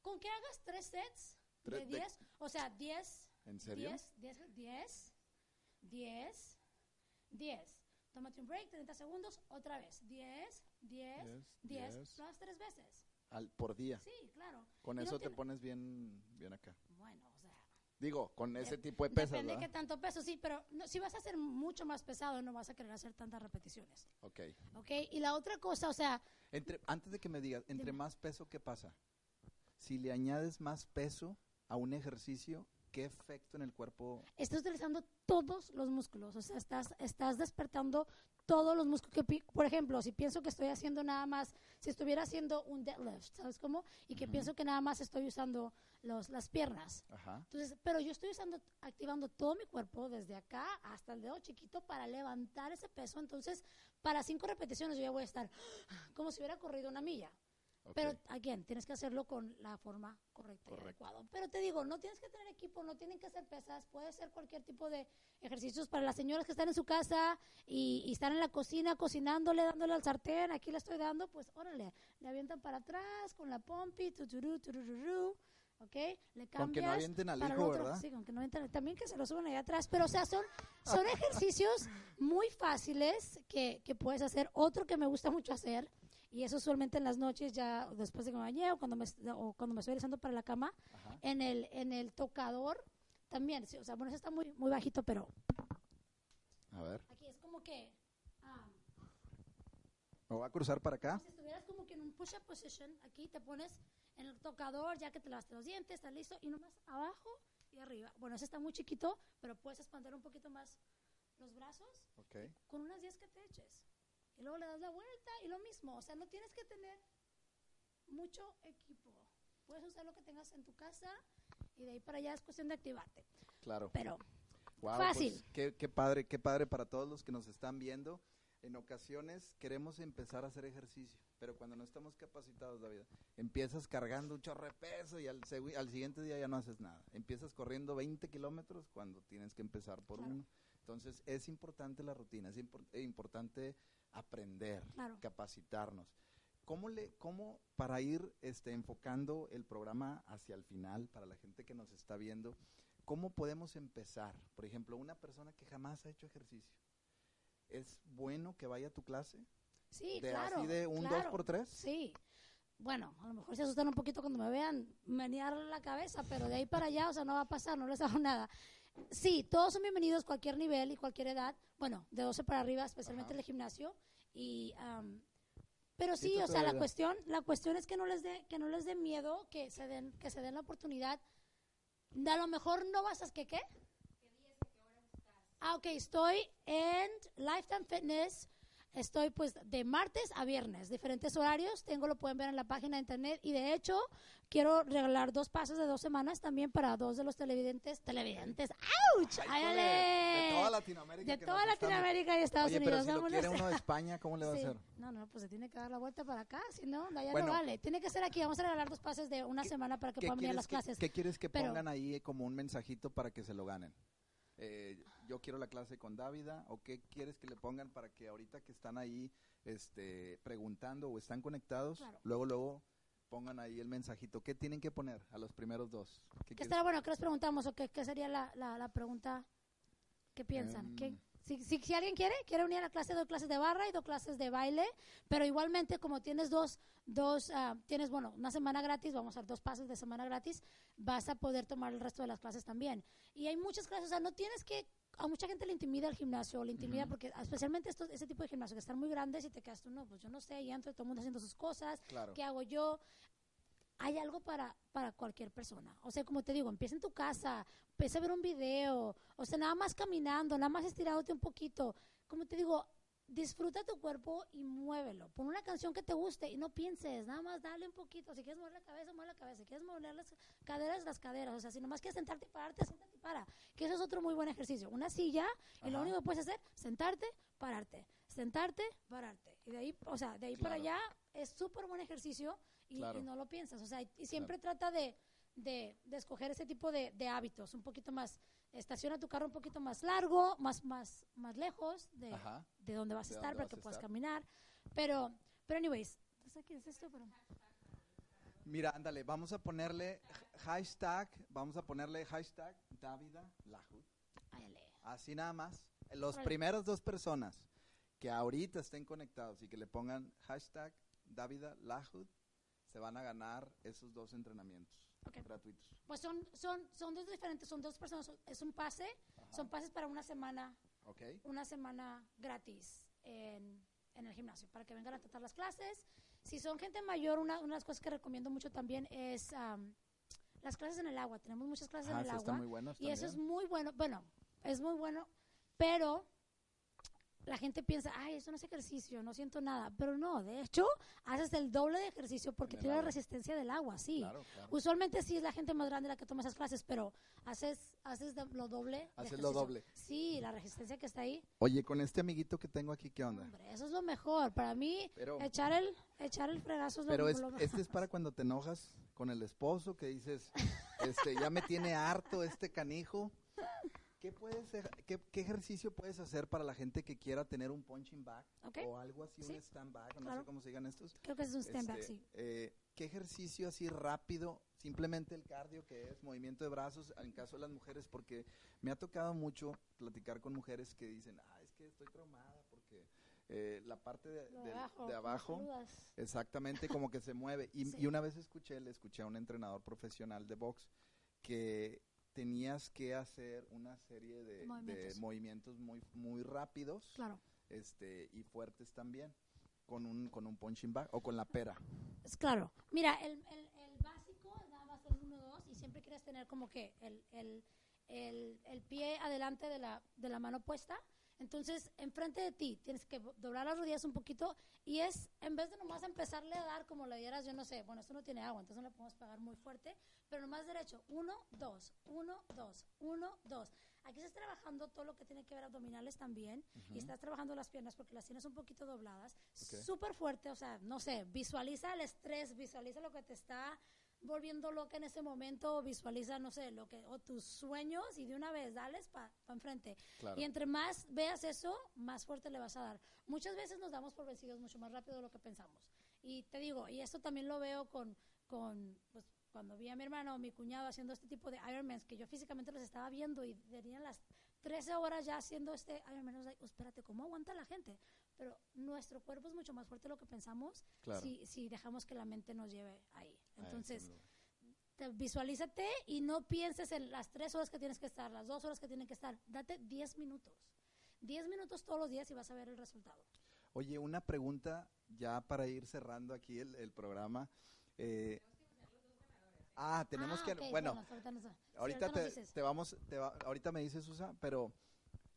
Con que hagas tres sets de Tres- de- 10, o sea, 10, ¿En serio? 10, 10, 10, 10, 10. Tómate un break, 30 segundos, otra vez. 10, 10, 10. Diez. Lo haces tres veces. Al, por día. Sí, claro. Con Y no eso te pones bien, bien acá. Bueno, o sea. Digo, con ese de- tipo de pesas, Depende de ¿verdad? qué tanto peso, sí, pero no, si vas a hacer mucho más pesado, no vas a querer hacer tantas repeticiones. Ok. ¿Ok? Y la otra cosa, o sea, Entre, antes de que me digas, entre Dime. más peso, ¿qué pasa? Si le añades más peso a un ejercicio, ¿qué efecto en el cuerpo? estás utilizando todos los músculos, o sea, estás, estás despertando todos los músculos. Que, por ejemplo, si pienso que estoy haciendo nada más, si estuviera haciendo un deadlift, ¿sabes cómo? Y que Ujú. pienso que nada más estoy usando los, las piernas. Ajá. Entonces, pero yo estoy usando, activando todo mi cuerpo desde acá hasta el dedo chiquito para levantar ese peso. Entonces, para cinco repeticiones yo ya voy a estar como si hubiera corrido una milla. Ok. Pero, again, tienes que hacerlo con la forma correcta Correcto. y adecuada. Pero te digo, no tienes que tener equipo, no tienen que ser pesas, puede ser cualquier tipo de ejercicios para las señoras que están en su casa y, y están en la cocina cocinándole, dándole al sartén, aquí le estoy dando, pues órale, le avientan para atrás con la pompi, tuturú, tururú, ¿ok? Le cambias Con que no avienten al hijo, otro. ¿verdad? Sí, con que no avienten, también que se lo suban allá atrás, pero o sea, son, son ejercicios muy fáciles que, que puedes hacer. Otro que me gusta mucho hacer, y eso usualmente en las noches ya después de que me bañé o cuando me, o cuando me estoy alisando para la cama, Ajá. en el, en el tocador también, sí, o sea, bueno, eso está muy, muy bajito, pero A ver. aquí es como que, ah, ¿Me voy a cruzar para acá? si estuvieras como que en un push-up position, aquí te pones en el tocador, ya que te lavaste los dientes, estás listo, y nomás abajo y arriba. Bueno, ese está muy chiquito, pero puedes expandir un poquito más los brazos Ok. con unas 10 que te eches. Y luego le das la vuelta y lo mismo. O sea, no tienes que tener mucho equipo. Puedes usar lo que tengas en tu casa y de ahí para allá es cuestión de activarte. Claro. Pero Guau, Fácil. pues, qué, qué padre, qué padre para todos los que nos están viendo. En ocasiones queremos empezar a hacer ejercicio, pero cuando no estamos capacitados, David, empiezas cargando un chorro de peso y al, al siguiente día ya no haces nada. Empiezas corriendo 20 kilómetros cuando tienes que empezar por Claro. uno. Entonces es importante la rutina, es eh, importante aprender, Claro. capacitarnos. ¿Cómo, le, ¿Cómo para ir este, enfocando el programa hacia el final, para la gente que nos está viendo, cómo podemos empezar? Por ejemplo, una persona que jamás ha hecho ejercicio, ¿es bueno que vaya a tu clase? sí, ¿De claro. así de un claro. dos por tres? Sí. Bueno, a lo mejor se asustan un poquito cuando me vean menear la cabeza, pero de ahí para allá, o sea, no va a pasar, no les hago nada. Sí, todos son bienvenidos, cualquier nivel y cualquier edad. Bueno, de 12 para arriba, especialmente Ajá. el gimnasio. Y, am, pero Sí, o sea, la cuestión, la cuestión es que no les dé, que no les dé miedo, que se den, que se den la oportunidad. A lo mejor no vas a, ¿qué qué? Ah, ok, estoy en Lifetime Fitness. Estoy pues de martes a viernes, diferentes horarios. Tengo, lo pueden ver en la página de internet. Y de hecho, quiero regalar dos pases de dos semanas también para dos de los televidentes. Televidentes, ¡ouch! Ay, ¡Áyale! de toda Latinoamérica. De toda Latinoamérica y Estados Oye, pero Unidos. si lo vámonos. quiere uno de España, ¿cómo le va Sí. a hacer? No, no, pues se tiene que dar la vuelta para acá, si no, allá Bueno, no vale. Tiene que ser aquí. Vamos a regalar dos pases de una semana para que ¿Qué puedan venir a las clases. ¿Qué quieres que Pero- pongan ahí como un mensajito para que se lo ganen? Eh, yo quiero la clase con Dávida, o qué quieres que le pongan para que ahorita que están ahí este, preguntando o están conectados, Claro. luego, luego pongan ahí el mensajito. ¿Qué tienen que poner a los primeros dos? ¿Qué estará bueno? ¿Qué les preguntamos? ¿O qué, qué sería la, la, la pregunta? ¿Qué piensan? ¿Qué- Em. si, si, si alguien quiere, quiere unir a la clase, dos clases de barra y dos clases de baile, pero igualmente como tienes dos, dos ah, tienes, bueno, una semana gratis, vamos a dar dos pases de semana gratis, vas a poder tomar el resto de las clases también. Y hay muchas clases, o sea, no tienes que, a mucha gente le intimida el gimnasio, le intimida Ujú. porque especialmente estos, ese tipo de gimnasio que están muy grandes y te quedas tú, no, pues yo no sé, y entro todo el mundo haciendo sus cosas, Claro. ¿qué hago yo? Hay algo para, para cualquier persona. O sea, como te digo, empieza en tu casa, empieza a ver un video, o sea, nada más caminando, nada más estirándote un poquito. Como te digo, disfruta tu cuerpo y muévelo. Pon una canción que te guste y no pienses, nada más dale un poquito. Si quieres mover la cabeza, mueve la cabeza. Si quieres mover las caderas, las caderas. O sea, si nomás quieres sentarte y pararte, siéntate para. Que eso es otro muy buen ejercicio. Una silla y lo Ajá. único que puedes hacer, sentarte, pararte. sentarte, pararte. Y de ahí, o sea, de ahí para Claro. allá es súper buen ejercicio y, Claro. y no lo piensas. O sea, y, y siempre trata de, de, de escoger ese tipo de, de hábitos, un poquito más, estaciona tu carro un poquito más largo, más, más, más lejos de, Ajá. de donde vas a estar para que puedas estar. caminar. Pero, pero anyways, sé qué es esto, pero... Mira, ándale, vamos a ponerle hashtag, vamos a ponerle hashtag Davida Lahud. Áyale. Así nada más. Los Órale. primeras dos personas que ahorita estén conectados y que le pongan hashtag Davida Lahud se van a ganar esos dos entrenamientos gratuitos. Pues son, son, son dos diferentes, son dos personas, son- es un pase, son pases para una semana, ¿Ok? una semana gratis en, en el gimnasio, para que vengan a tratar las clases. Si son gente mayor, una, una de las cosas que recomiendo mucho también es am, las clases en el agua. Tenemos muchas clases Ah, en el agua. muy Y eso es muy bueno, bueno, es muy bueno, pero la gente piensa, ay, eso no es ejercicio, no siento nada. Pero no, de hecho, haces el doble de ejercicio porque tiene la resistencia del agua, sí. Claro, claro. Usualmente sí es la gente más grande la que toma esas clases, pero haces, haces lo doble. Haces lo doble. Sí, la resistencia que está ahí. Oye, con este amiguito que tengo aquí, ¿qué onda? Hombre, eso es lo mejor. Para mí, Pero, echar el, echar el fregazo es lo, pero es, lo mejor. este es para cuando te enojas con el esposo, que dices, este, ya me tiene harto este canijo. ¿Qué, puedes, qué, qué ejercicio puedes hacer para la gente que quiera tener un punching bag Ok. o algo así, Sí. un stand bag, o no sé cómo se digan estos? Creo que es un stand back, Este, sí. eh, ¿Qué ejercicio así rápido? Simplemente el cardio que es movimiento de brazos en caso de las mujeres, porque me ha tocado mucho platicar con mujeres que dicen, ah, es que estoy traumada porque eh, la parte de, abajo, de exactamente como que se mueve. Y, Sí. y una vez escuché, le escuché a un entrenador profesional de box que tenías que hacer una serie de de Movimientos. movimientos, muy, muy rápidos Claro. este, y fuertes también con un, con un punching bag o con la pera. Es claro. Mira, el, el, el básico nada más el 1-2 y siempre quieres tener como que el, el, el, el pie adelante de la, de la mano puesta. Entonces, enfrente de ti, tienes que doblar las rodillas un poquito y es, en vez de nomás empezarle a dar como le dieras, yo no sé, bueno, esto no tiene agua, entonces no le podemos pegar muy fuerte, pero nomás derecho, uno, dos, uno, dos, uno, dos. Aquí estás trabajando todo lo que tiene que ver abdominales también y estás trabajando las piernas porque las tienes un poquito dobladas. Ok. Súper fuerte, o sea, no sé, visualiza el estrés, visualiza lo que te está volviendo loca en ese momento, visualiza, no sé, lo que, o tus sueños y de una vez, dales para enfrente. Claro. Y entre más veas eso, más fuerte le vas a dar. Muchas veces nos damos por vencidos mucho más rápido de lo que pensamos. Y te digo, y esto también lo veo con, con pues, cuando vi a mi hermano o mi cuñado haciendo este tipo de Ironmans, que yo físicamente los estaba viendo y tenían las 13 horas ya haciendo este Ironman. Like, "Oh, espérate, ¿cómo aguanta la gente? Pero nuestro cuerpo es mucho más fuerte de lo que pensamos Claro. si, si dejamos que la mente nos lleve ahí. Ah, Entonces, te- visualízate y no pienses en las tres horas que tienes que estar, las dos horas que tienen que estar. Date 10 minutos. 10 minutos todos los días y vas a ver el resultado. Oye, una pregunta ya para ir cerrando aquí el, el programa. Eh, ah, tenemos Ah, que, ok, bueno, ahorita nos- ahorita te, te vamos, te va- ahorita me dices, Susa, pero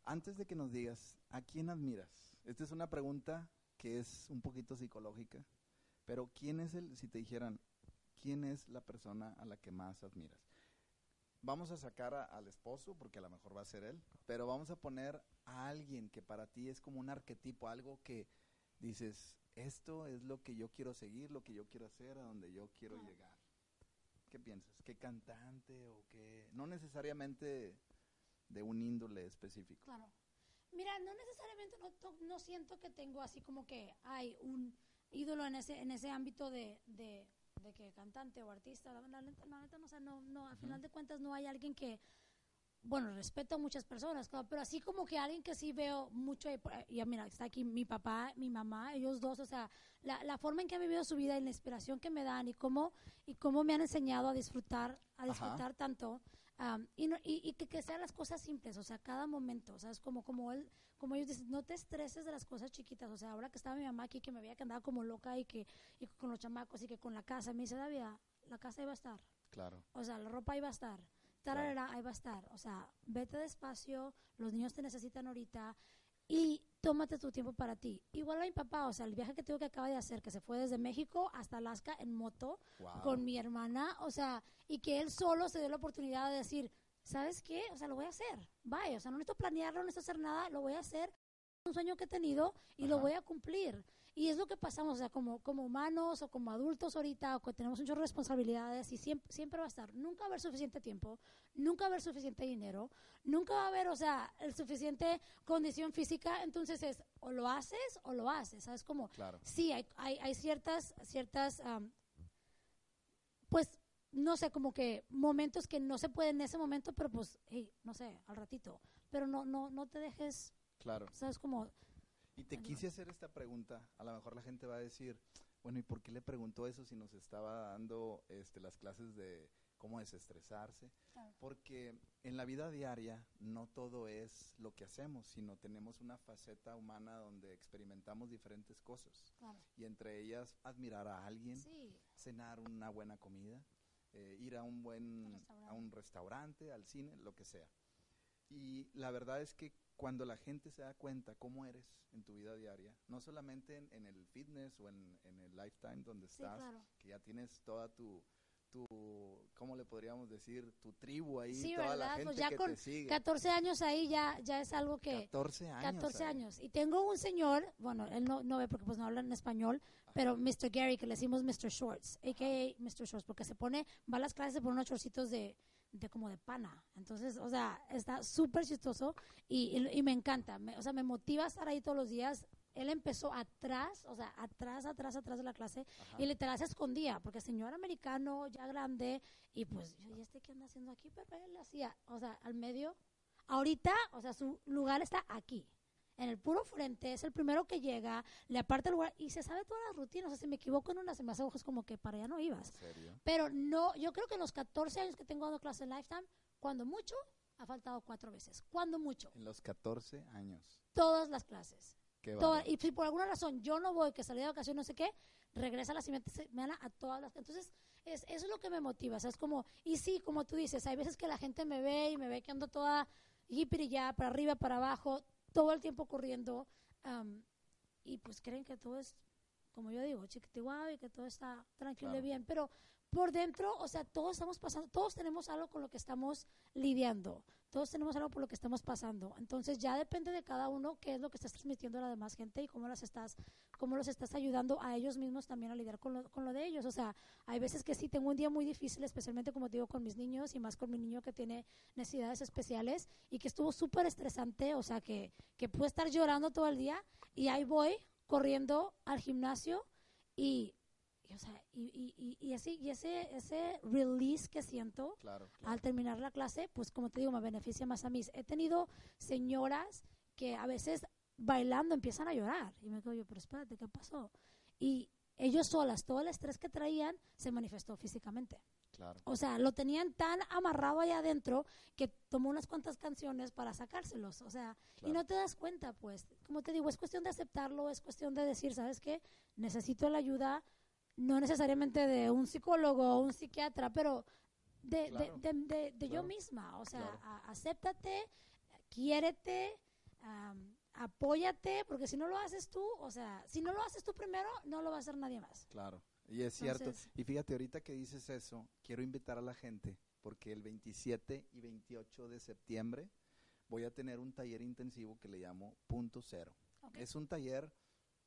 antes de que nos digas, ¿a quién admiras? Esta es una pregunta que es un poquito psicológica, pero ¿quién es el, si te dijeran, quién es la persona a la que más admiras? Vamos a sacar a- al esposo, porque a lo mejor va a ser él, pero vamos a poner a alguien que para ti es como un arquetipo, algo que dices, esto es lo que yo quiero seguir, lo que yo quiero hacer, a donde yo quiero llegar. ¿Qué piensas? ¿Qué cantante o qué? No necesariamente de un índole específico. Claro. Mira, no necesariamente, no, to- no siento que tengo así como que hay un ídolo en ese, en ese ámbito de, de, de que cantante o artista. La, la neta- la neta, no, o sea, no, no, a final de cuentas no hay alguien que, bueno, respeto a muchas personas, claro, pero así como que alguien que sí veo mucho, ahí por- ya mira, está aquí mi papá, mi mamá, ellos dos, o sea, la, la forma en que han vivido su vida y la inspiración que me dan y cómo, y cómo me han enseñado a disfrutar, a disfrutar tanto. Am, y, no- y, y que, que sean las cosas simples, o sea, cada momento, o sea, es como, como, él, como ellos dicen, no te estreses de las cosas chiquitas, o sea, ahora que estaba mi mamá aquí, que me veía que andaba como loca y que y con los chamacos y que con la casa, me dice, David, la casa iba a estar, Claro. o sea, la ropa iba a estar, tararara, ahí va a estar. O sea, vete despacio, los niños te necesitan ahorita. Y tómate tu tiempo para ti. Igual a mi papá, o sea, el viaje que tengo que acaba de hacer, que se fue desde México hasta Alaska en moto Wow. con mi hermana, o sea, y que él solo se dio la oportunidad de decir, ¿sabes qué? O sea, lo voy a hacer. Vaya, o sea, no necesito planearlo, no necesito hacer nada, lo voy a hacer un sueño que he tenido y lo voy a cumplir. Y es lo que pasamos, o sea, como, como humanos o como adultos ahorita, o que tenemos muchas responsabilidades y siempre, siempre va a estar, nunca va a haber suficiente tiempo, nunca va a haber suficiente dinero, nunca va a haber, o sea, el suficiente condición física, entonces es o lo haces o lo haces, ¿sabes? Como, Claro. sí, hay, hay, hay ciertas, ciertas, am, pues, no sé, como que momentos que no se pueden en ese momento, pero pues, hey, no sé, al ratito, pero no, no, no te dejes, Claro. ¿sabes? Como, Y te quise hacer esta pregunta. A lo mejor la gente va a decir, bueno, ¿y por qué le preguntó eso si nos estaba dando este, las clases de cómo desestresarse? Porque en la vida diaria no todo es lo que hacemos, sino tenemos una faceta humana donde experimentamos diferentes cosas. claro, Y entre ellas, admirar a alguien, sí, cenar una buena comida, eh, ir a un buen a un restaurante, al cine, lo que sea. Y la verdad es que cuando la gente se da cuenta cómo eres en tu vida diaria, no solamente en, en el fitness o en, en el lifetime donde sí, estás, claro. que ya tienes toda tu, tu, ¿cómo le podríamos decir? Tu tribu ahí, Sí, toda la ¿verdad? gente Pues ya que con te sigue. 14 años ahí ya, ya es algo que... 14 años. 14 ahí. años. Y tengo un señor, bueno, él no, no ve porque pues no habla en español, pero Mr. Gary, que le decimos Mr. Shorts, a.k.a. Mr. Shorts, porque se pone, va a las clases, se pone unos chorcitos de, de como de pana. Entonces, o sea, está súper chistoso y, y, y me encanta. Me- o sea, me motiva a estar ahí todos los días. Él empezó atrás, o sea, atrás, atrás, atrás de la clase Ajá. y literal se escondía, porque señor americano, ya grande, y pues, yo, ¿y este qué anda haciendo aquí? Pero él hacía, o sea, al medio. Ahorita, o sea, su lugar está aquí, en el puro frente, es el primero que llega, le aparta el lugar y se sabe todas las rutinas. O sea, si me equivoco en una, se me hace ojos como que para allá no ¿En ibas. serio? Pero no, yo creo que en los 14 años que tengo dando clase en Lifetime, cuando mucho, ha faltado cuatro veces. Cuando mucho. En los 14 años. Todas las clases. Qué y si por alguna razón yo no voy, que salí de vacaciones, no sé qué, regresa la siguiente semana a todas las. Entonces, es, eso es lo que me motiva. O sea, es como, y sí, como tú dices, hay veces que la gente me ve y me ve que ando toda hippie ya, para arriba, para abajo, todo el tiempo corriendo. am, y pues creen que todo es, como yo digo, chiquitiguado y que todo está tranquilo y bien. Pero por dentro, o sea, todos estamos pasando, todos tenemos algo con lo que estamos lidiando. Todos tenemos algo por lo que estamos pasando. Entonces ya depende de cada uno qué es lo que estás transmitiendo a la demás gente y cómo las estás, cómo los estás ayudando a ellos mismos también a lidiar con lo, con lo de ellos. O sea, hay veces que sí tengo un día muy difícil, especialmente como digo con mis niños y más con mi niño que tiene necesidades especiales y que estuvo súper estresante, o sea, que, que pude estar llorando todo el día y ahí voy corriendo al gimnasio y, o sea, y, y, y, y ese, y ese, ese release que siento Claro, claro. al terminar la clase, pues como te digo, me beneficia más a mí. He tenido señoras que a veces bailando empiezan a llorar. Y me digo yo, pero espérate, ¿qué pasó? Y ellos solas, todo el estrés que traían se manifestó físicamente. claro. O sea, lo tenían tan amarrado allá adentro que tomó unas cuantas canciones para sacárselos. O sea, y Claro. no te das cuenta, pues. Como te digo, es cuestión de aceptarlo, es cuestión de decir, ¿sabes qué? Necesito la ayuda, no necesariamente de un psicólogo o un psiquiatra, pero de, Claro. de, de- de- de yo misma. O sea, Claro. a- acéptate, quiérete, am, apóyate, porque si no lo haces tú, o sea, si no lo haces tú primero, no lo va a hacer nadie más. Claro, y es cierto. Entonces- Y fíjate, ahorita que dices eso, quiero invitar a la gente, porque el 27 y 28 de septiembre voy a tener un taller intensivo que le llamo Punto Cero. Es un taller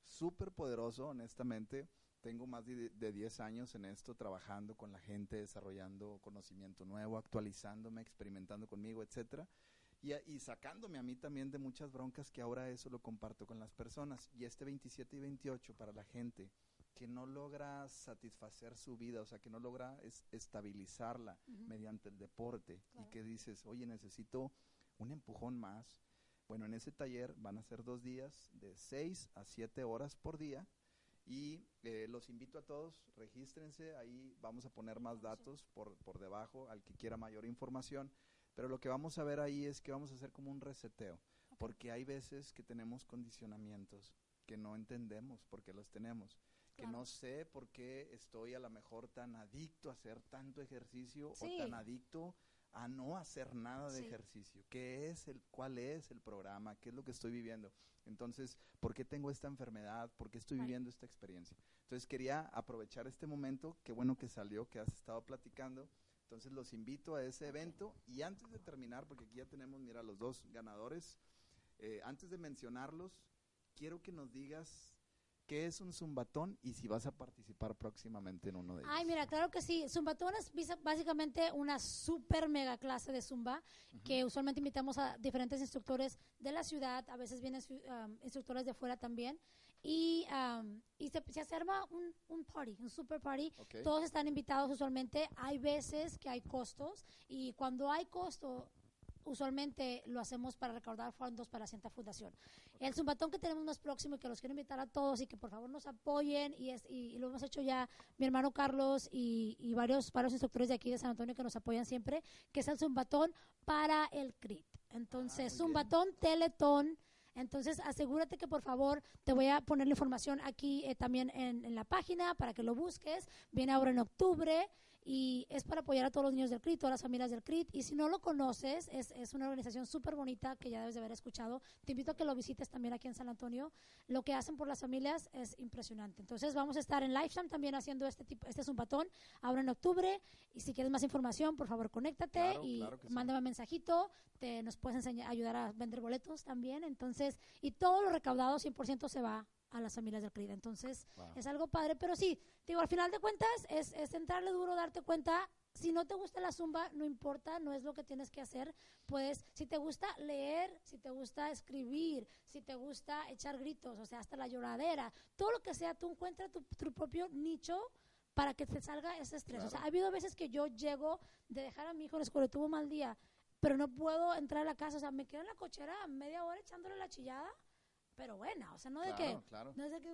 súper poderoso, honestamente. Tengo más de, de 10 años en esto, trabajando con la gente, desarrollando conocimiento nuevo, actualizándome, experimentando conmigo, etcétera. Y, y sacándome a mí también de muchas broncas que ahora eso lo comparto con las personas. Y este 27 y 28 para la gente que no logra satisfacer su vida, o sea, que no logra es- estabilizarla Ujú. mediante el deporte Claro. y que dices, oye, necesito un empujón más. Bueno, en ese taller van a ser dos días de 6 a 7 horas por día y eh, los invito a todos, regístrense, ahí vamos a poner más datos por, por debajo al que quiera mayor información, pero lo que vamos a ver ahí es que vamos a hacer como un reseteo, porque hay veces que tenemos condicionamientos que no entendemos por qué los tenemos, que no sé por qué estoy a lo mejor tan adicto a hacer tanto ejercicio Sí. o tan adicto a no hacer nada de Sí. ejercicio. ¿Qué es el, cuál es el programa? ¿Qué es lo que estoy viviendo? Entonces, ¿por qué tengo esta enfermedad? ¿Por qué estoy viviendo esta experiencia? Entonces, quería aprovechar este momento, qué bueno que salió, que has estado platicando. Entonces, los invito a ese evento y antes de terminar, porque aquí ya tenemos, mira, los dos ganadores, Eh, antes de mencionarlos, quiero que nos digas qué es un zumbatón y si vas a participar próximamente en uno de ellos. Ay, mira, claro que sí. Zumbatón es básicamente una super mega clase de zumba que usualmente invitamos a diferentes instructores de la ciudad, a veces vienen um, instructores de fuera también. Y, um, y se, se arma un, un party, un super party. Ok. Todos están invitados usualmente. Hay veces que hay costos y cuando hay costo, usualmente lo hacemos para recaudar fondos para cierta fundación. El zumbatón que tenemos más próximo y que los quiero invitar a todos y que por favor nos apoyen y, es- y- y lo hemos hecho ya mi hermano Carlos y, y varios, varios instructores de aquí de San Antonio que nos apoyan siempre, que es el zumbatón para el CRIT. Entonces, Ah, bien. zumbatón, teletón. Entonces, asegúrate que por favor te voy a poner la información aquí eh, también en, en la página para que lo busques. Viene ahora en octubre y es para apoyar a todos los niños del CRIT, todas las familias del CRIT. Y si no lo conoces, es, es una organización súper bonita que ya debes de haber escuchado. Te invito a que lo visites también aquí en San Antonio. Lo que hacen por las familias es impresionante. Entonces vamos a estar en Lifetime también haciendo este tipo, este zumpatón ahora en octubre. Y si quieres más información, por favor, conéctate Claro, y claro sí. mándame un mensajito. Te, nos puedes enseñar, ayudar a vender boletos también. Entonces, y todo lo recaudado 100% se va a las familias del CRID. Entonces, Wow. es algo padre, pero sí, digo, al final de cuentas es, es entrarle duro, darte cuenta. Si no te gusta la zumba, no importa, no es lo que tienes que hacer. Pues si te gusta leer, si te gusta escribir, si te gusta echar gritos, o sea, hasta la lloradera, todo lo que sea, tú encuentra tu, tu propio nicho para que te salga ese estrés. O sea, Claro. ha habido veces que yo llego de dejar a mi hijo en la escuela, tuvo un mal día, pero no puedo entrar a la casa, o sea, me quedo en la cochera media hora echándole la chillada, pero buena, o sea, no de que... Claro, claro. No es de que,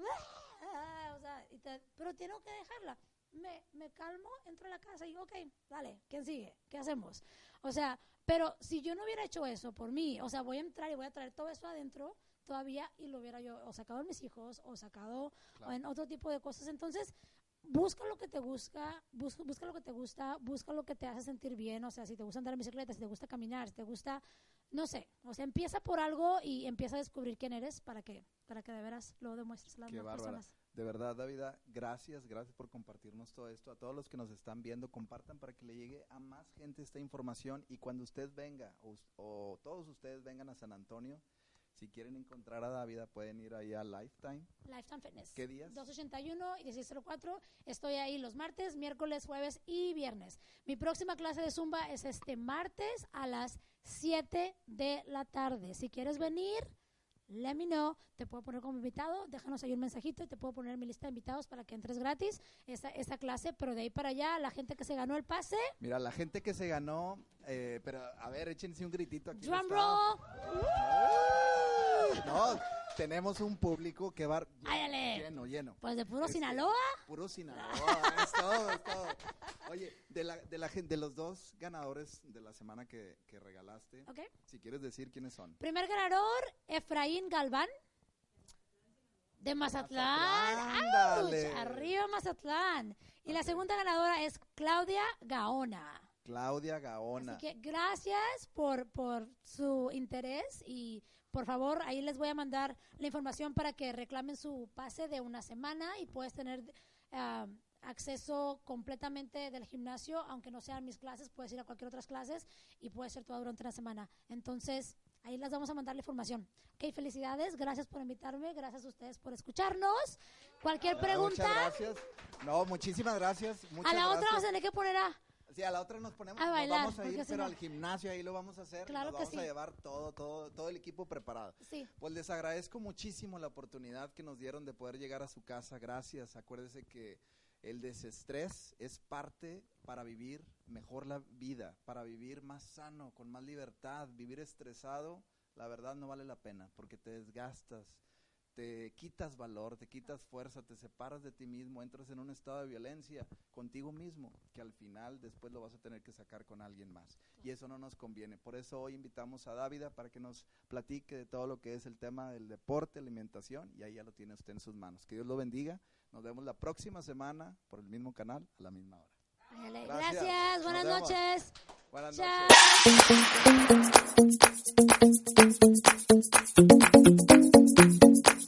"Ah", o sea, y te- pero tengo que dejarla. Me, me calmo, entro a la casa y digo, ok, dale, ¿quién sigue? ¿Qué hacemos? O sea, pero si yo no hubiera hecho eso por mí, o sea, voy a entrar y voy a traer todo eso adentro todavía y lo hubiera yo o sacado en mis hijos o sacado Claro. en otro tipo de cosas. Entonces, busca lo que te gusta, busca, busca lo que te gusta, busca lo que te hace sentir bien, o sea, si te gusta andar en bicicleta, si te gusta caminar, si te gusta, no sé, o sea, empieza por algo y empieza a descubrir quién eres para que, para que de veras lo demuestres a las Qué demás bárbara. personas. De verdad, Davida, gracias, gracias por compartirnos todo esto. A todos los que nos están viendo, compartan para que le llegue a más gente esta información. Y cuando usted venga, o, o todos ustedes vengan a San Antonio, si quieren encontrar a Davida, pueden ir ahí a Lifetime. Lifetime Fitness. ¿Qué días? 281 y 1604. Estoy ahí los martes, miércoles, jueves y viernes. Mi próxima clase de Zumba es este martes a las 7 de la tarde. Si quieres venir, let me know. Te puedo poner como invitado. Déjanos ahí un mensajito y te puedo poner en mi lista de invitados para que entres gratis esta, esta clase. Pero de ahí para allá, la gente que se ganó el pase, Mira, la gente que se ganó, eh, pero a ver, échense un gritito aquí. drum roll. No, tenemos un público que va lleno, lleno. Pues de puro Este, Sinaloa. Puro Sinaloa, es todo, es todo. Oye, de, la, de, la, de los dos ganadores de la semana que, que regalaste, Ok. si quieres decir quiénes son. Primer ganador, Efraín Galván. De Mazatlán. Mazatlán. Arriba Mazatlán. Y la segunda ganadora es Claudia Gaona. Claudia Gaona. Así que gracias por, por su interés y por favor ahí les voy a mandar la información para que reclamen su pase de una semana y puedes tener ah, acceso completamente del gimnasio, aunque no sean mis clases, puedes ir a cualquier otras clases y puede ser todo durante una semana. Entonces, ahí les vamos a mandar la información. Ok, felicidades, gracias por invitarme, gracias a ustedes por escucharnos. Cualquier pregunta, Muchas gracias. No, muchísimas gracias. Muchas a la otra vamos a tener que poner a... Sí, a la otra nos ponemos, A nos vamos a ir, pero no- al gimnasio ahí lo vamos a hacer. Claro nos que vamos a sí. llevar todo, todo, todo el equipo preparado. Sí. Pues les agradezco muchísimo la oportunidad que nos dieron de poder llegar a su casa. Gracias. Acuérdese que el desestrés es parte para vivir mejor la vida, para vivir más sano, con más libertad. Vivir estresado, la verdad no vale la pena porque te desgastas, te quitas valor, te quitas fuerza, te separas de ti mismo, entras en un estado de violencia contigo mismo, que al final después lo vas a tener que sacar con alguien más. Y eso no nos conviene. Por eso hoy invitamos a Dávida para que nos platique de todo lo que es el tema del deporte, alimentación, y ahí ya lo tiene usted en sus manos. Que Dios lo bendiga. Nos vemos la próxima semana por el mismo canal a la misma hora. Gracias. Buenas noches. Buenas Chao. noches.